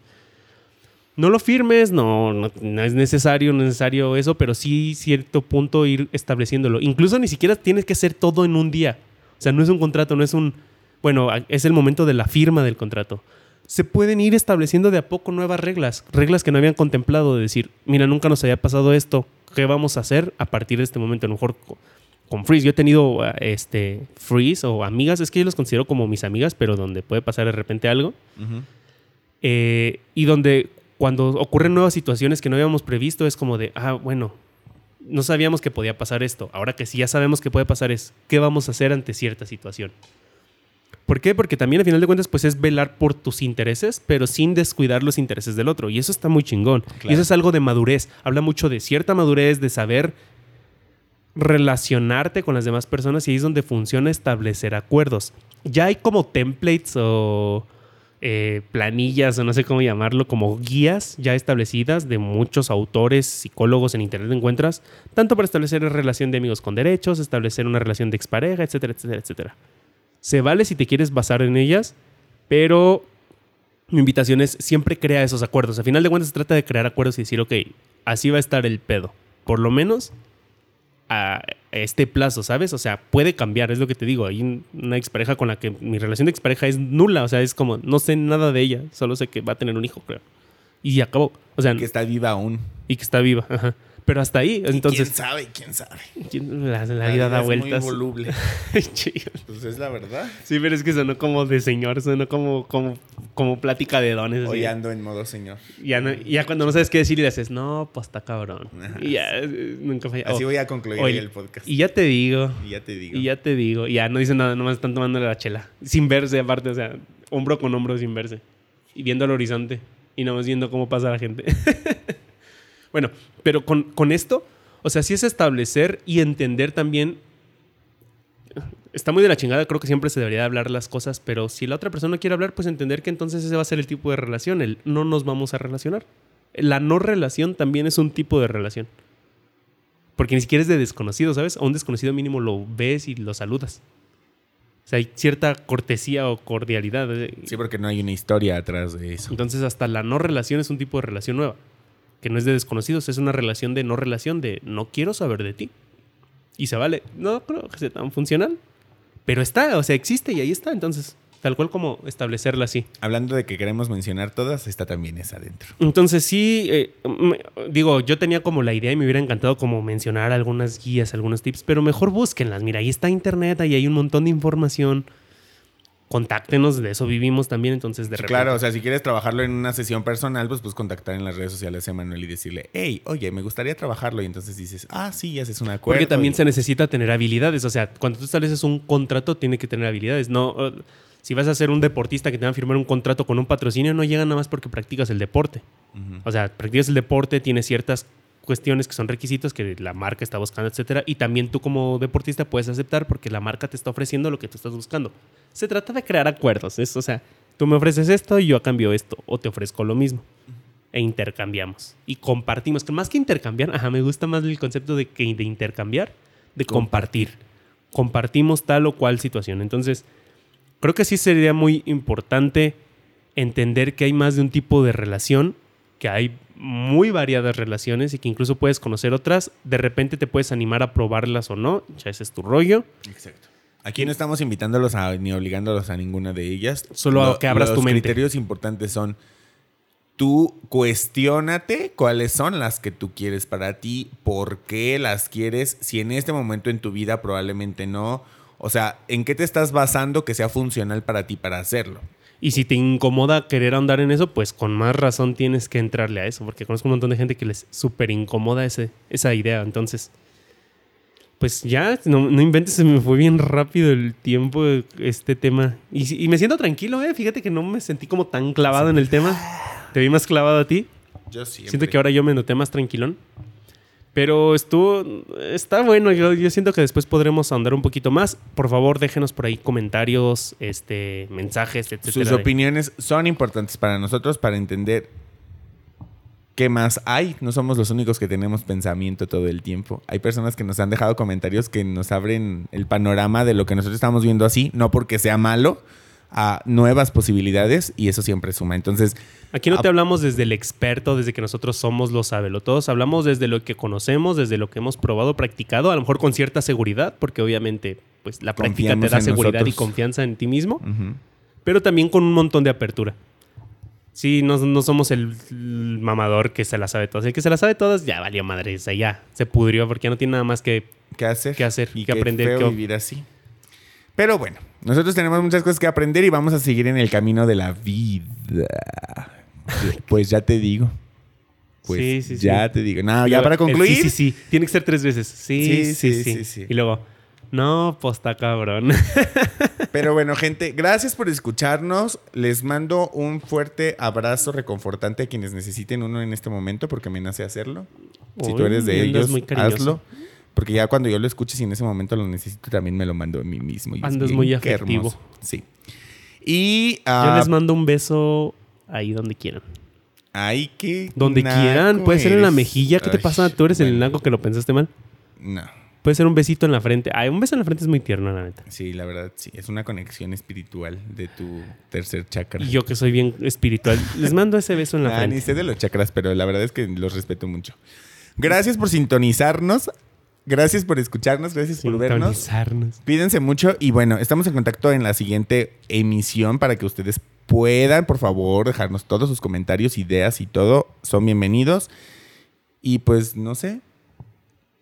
No lo firmes, no, no, no es necesario, no es necesario eso, pero sí cierto punto ir estableciéndolo. Incluso ni siquiera tienes que hacer todo en un día. O sea, no es un contrato, no es un... Bueno, es el momento de la firma del contrato. Se pueden ir estableciendo de a poco nuevas reglas, reglas que no habían contemplado, de decir, mira, nunca nos había pasado esto, ¿qué vamos a hacer a partir de este momento? A lo mejor co- con Freeze, yo he tenido ah, este, Freeze o amigas, es que yo los considero como mis amigas, pero donde puede pasar de repente algo. Eh, y donde cuando ocurren nuevas situaciones que no habíamos previsto es como de, ah, bueno, no sabíamos que podía pasar esto. Ahora que sí ya sabemos que puede pasar es, ¿qué vamos a hacer ante cierta situación? ¿Por qué? Porque también al final de cuentas pues es velar por tus intereses, pero sin descuidar los intereses del otro. Y eso está muy chingón. Y eso es algo de madurez. Habla mucho de cierta madurez, de saber relacionarte con las demás personas y ahí es donde funciona establecer acuerdos. Ya hay como templates o eh, planillas o no sé cómo llamarlo, como guías ya establecidas de muchos autores, psicólogos en internet encuentras, tanto para establecer relación de amigos con derechos, establecer una relación de expareja, etcétera, etcétera, etcétera. Se vale si te quieres basar en ellas, pero mi invitación es siempre crea esos acuerdos. A final de cuentas se trata de crear acuerdos y decir, ok, así va a estar el pedo. Por lo menos a este plazo, ¿sabes? O sea, puede cambiar, es lo que te digo. Hay un- una expareja con la que mi relación de expareja es nula, o sea, es como, no sé nada de ella, solo sé que va a tener un hijo, creo. Y acabó. O sea, Que está viva aún. y que está viva. ajá. Pero hasta ahí, entonces, ¿Quién sabe? ¿Quién sabe? ¿quién- la, la vida da es vueltas. muy voluble. Pues es la verdad. sí, pero es que sonó como de señor, sonó como, como, como plática de dones. Hoy ando en modo señor. Ya, no- ya cuando no sabes qué decir y le haces, no, pues está cabrón. Ajá. Y ya, eh, nunca falla. Así Oh, voy a concluir oye, el podcast. Y ya te digo, Y ya te digo. y ya te digo, y ya no dice nada, nomás están tomando la chela. Sin verse, aparte, o sea, hombro con hombro sin verse. Y viendo al horizonte. Y nomás viendo cómo pasa la gente. bueno, pero con, con esto, o sea, sí es establecer y entender también. Está muy de la chingada, creo que siempre se debería hablar las cosas, pero si la otra persona no quiere hablar, pues entender que entonces ese va a ser el tipo de relación, el no nos vamos a relacionar. La no relación también es un tipo de relación. Porque ni siquiera es de desconocido, ¿sabes? A un desconocido mínimo lo ves y lo saludas. O sea, hay cierta cortesía o cordialidad. Sí, porque no hay una historia atrás de eso. Entonces, hasta la no relación es un tipo de relación nueva. Que no es de desconocidos, es una relación de no relación, de no quiero saber de ti. Y se vale. No creo que sea tan funcional. Pero está, o sea, existe y ahí está. Entonces, tal cual como establecerla así. Hablando de que queremos mencionar todas, está también esa adentro. Entonces sí, eh, me- digo, yo tenía como la idea y me hubiera encantado como mencionar algunas guías, algunos tips, pero mejor búsquenlas. Mira, ahí está internet, ahí hay un montón de información. Contáctenos, de eso vivimos también, entonces de repente... Claro, o sea, si quieres trabajarlo en una sesión personal, pues pues contactar en las redes sociales a Manuel y decirle, hey, oye, me gustaría trabajarlo. Y entonces dices, ah, sí, haces un acuerdo. Porque también y- se necesita tener habilidades. O sea, cuando tú estableces un contrato, tiene que tener habilidades. No, si vas a ser un deportista que te va a firmar un contrato con un patrocinio, no llega nada más porque practicas el deporte. O sea, practicas el deporte, tienes ciertas cuestiones que son requisitos que la marca está buscando, etcétera, y también tú como deportista puedes aceptar porque la marca te está ofreciendo lo que tú estás buscando. Se trata de crear acuerdos, es, o sea, tú me ofreces esto y yo a cambio esto, o te ofrezco lo mismo. E intercambiamos. Y compartimos. Que Más que intercambiar, ajá, me gusta más el concepto de, que, de intercambiar, de compartir. Compartimos tal o cual situación. Entonces, creo que sí sería muy importante entender que hay más de un tipo de relación, que hay muy variadas relaciones y que incluso puedes conocer otras. De repente te puedes animar a probarlas o no, ya ese es tu rollo. Exacto. Aquí no estamos invitándolos a, ni obligándolos a ninguna de ellas. Solo a que abras los tu mente. criterios importantes son, tú cuestiónate cuáles son las que tú quieres para ti, por qué las quieres, si en este momento en tu vida probablemente no. O sea, ¿en qué te estás basando que sea funcional para ti para hacerlo? Y si te incomoda querer andar en eso, pues con más razón tienes que entrarle a eso, porque conozco un montón de gente que les súper incomoda ese, esa idea. Entonces, pues ya, no, no inventes, se me fue bien rápido el tiempo este tema. Y me siento tranquilo, ¿eh? Fíjate que no me sentí como tan clavado en el tema. Te vi más clavado a ti. Yo siempre. Siento que ahora yo me noté más tranquilón. Pero estuvo. Está bueno. Yo, yo siento que después podremos ahondar un poquito más. Por favor, déjenos por ahí comentarios, este, mensajes, etcétera. Sus opiniones son importantes para nosotros para entender qué más hay. No somos los únicos que tenemos pensamiento todo el tiempo. Hay personas que nos han dejado comentarios que nos abren el panorama de lo que nosotros estamos viendo así, no porque sea malo, a nuevas posibilidades y eso siempre suma. Entonces, Aquí no te Ah. hablamos desde el experto, desde que nosotros somos los todos Hablamos desde lo que conocemos, desde lo que hemos probado, practicado, a lo mejor con cierta seguridad, porque obviamente pues, la práctica te da seguridad y confianza en ti mismo. pero también con un montón de apertura. Sí, no, no somos el, el mamador que se la sabe todas. El que se la sabe todas, ya valió madre. O sea, ya se pudrió porque ya no tiene nada más que. ¿qué hacer? ¿Qué hacer? Y ¿Qué qué aprender? feo ¿Qué- vivir así. Pero bueno, nosotros tenemos muchas cosas que aprender y vamos a seguir en el camino de la vida. Pues ya te digo. Pues Sí, sí, sí. ya te digo. No, ya luego, para el concluir. Sí, sí, sí. Tiene que ser tres veces. Sí, Sí, sí, sí, sí. sí, sí. Y luego, no, pues está cabrón. Pero bueno, gente, gracias por escucharnos. Les mando un fuerte abrazo reconfortante a quienes necesiten uno en este momento, porque me nace hacerlo. Si tú eres de ellos, muy hazlo. Porque ya cuando yo lo escuche y en ese momento lo necesito, también me lo mando a mí mismo. y Andas muy afectivo. Sí. Y Yo ah, les mando un beso ahí donde quieran. ay, qué Donde naco quieran. Puede ser en la mejilla. ¿Qué te pasa? Tú eres el naco que lo pensaste mal. No. Puede ser un besito en la frente. Ay, un beso en la frente es muy tierno, la neta. Sí, la verdad, sí. Es una conexión espiritual de tu tercer chakra. Y yo que soy bien espiritual, les mando ese beso en la Ah, ni frente. sé de los chakras, pero la verdad es que los respeto mucho. Gracias por sintonizarnos. Gracias por escucharnos. Gracias por vernos. Sintonizarnos. Cuídense mucho y bueno, estamos en contacto en la siguiente emisión para que ustedes puedan, por favor, dejarnos todos sus comentarios, ideas y todo. Son bienvenidos. Y pues, no sé.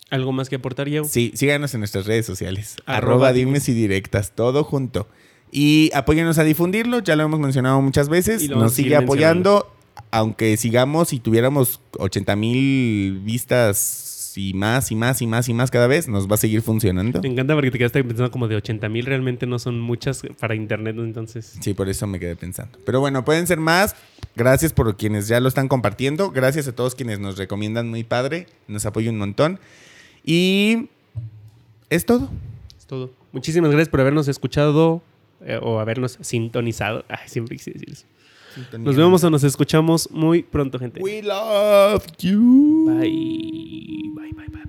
¿Algo más que aportar, Diego? Sí, síganos en nuestras redes sociales. Arroba Arroba dimes y directas, todo junto. Y apóyenos a difundirlo, ya lo hemos mencionado muchas veces. Nos sigue apoyando, aunque sigamos y tuviéramos 80 mil vistas y más y más y más y más cada vez, nos va a seguir funcionando. Me encanta porque te quedaste pensando como de 80 mil, realmente no son muchas para internet, entonces. Sí, por eso me quedé pensando. Pero bueno, pueden ser más. Gracias por quienes ya lo están compartiendo. Gracias a todos quienes nos recomiendan muy padre. Nos apoyan un montón. Y es todo. Es todo. Muchísimas gracias por habernos escuchado eh, o habernos sintonizado. Ay, siempre quise decir eso. Nos vemos o nos escuchamos muy pronto, gente. We love you. Bye. Bye, bye, bye, bye.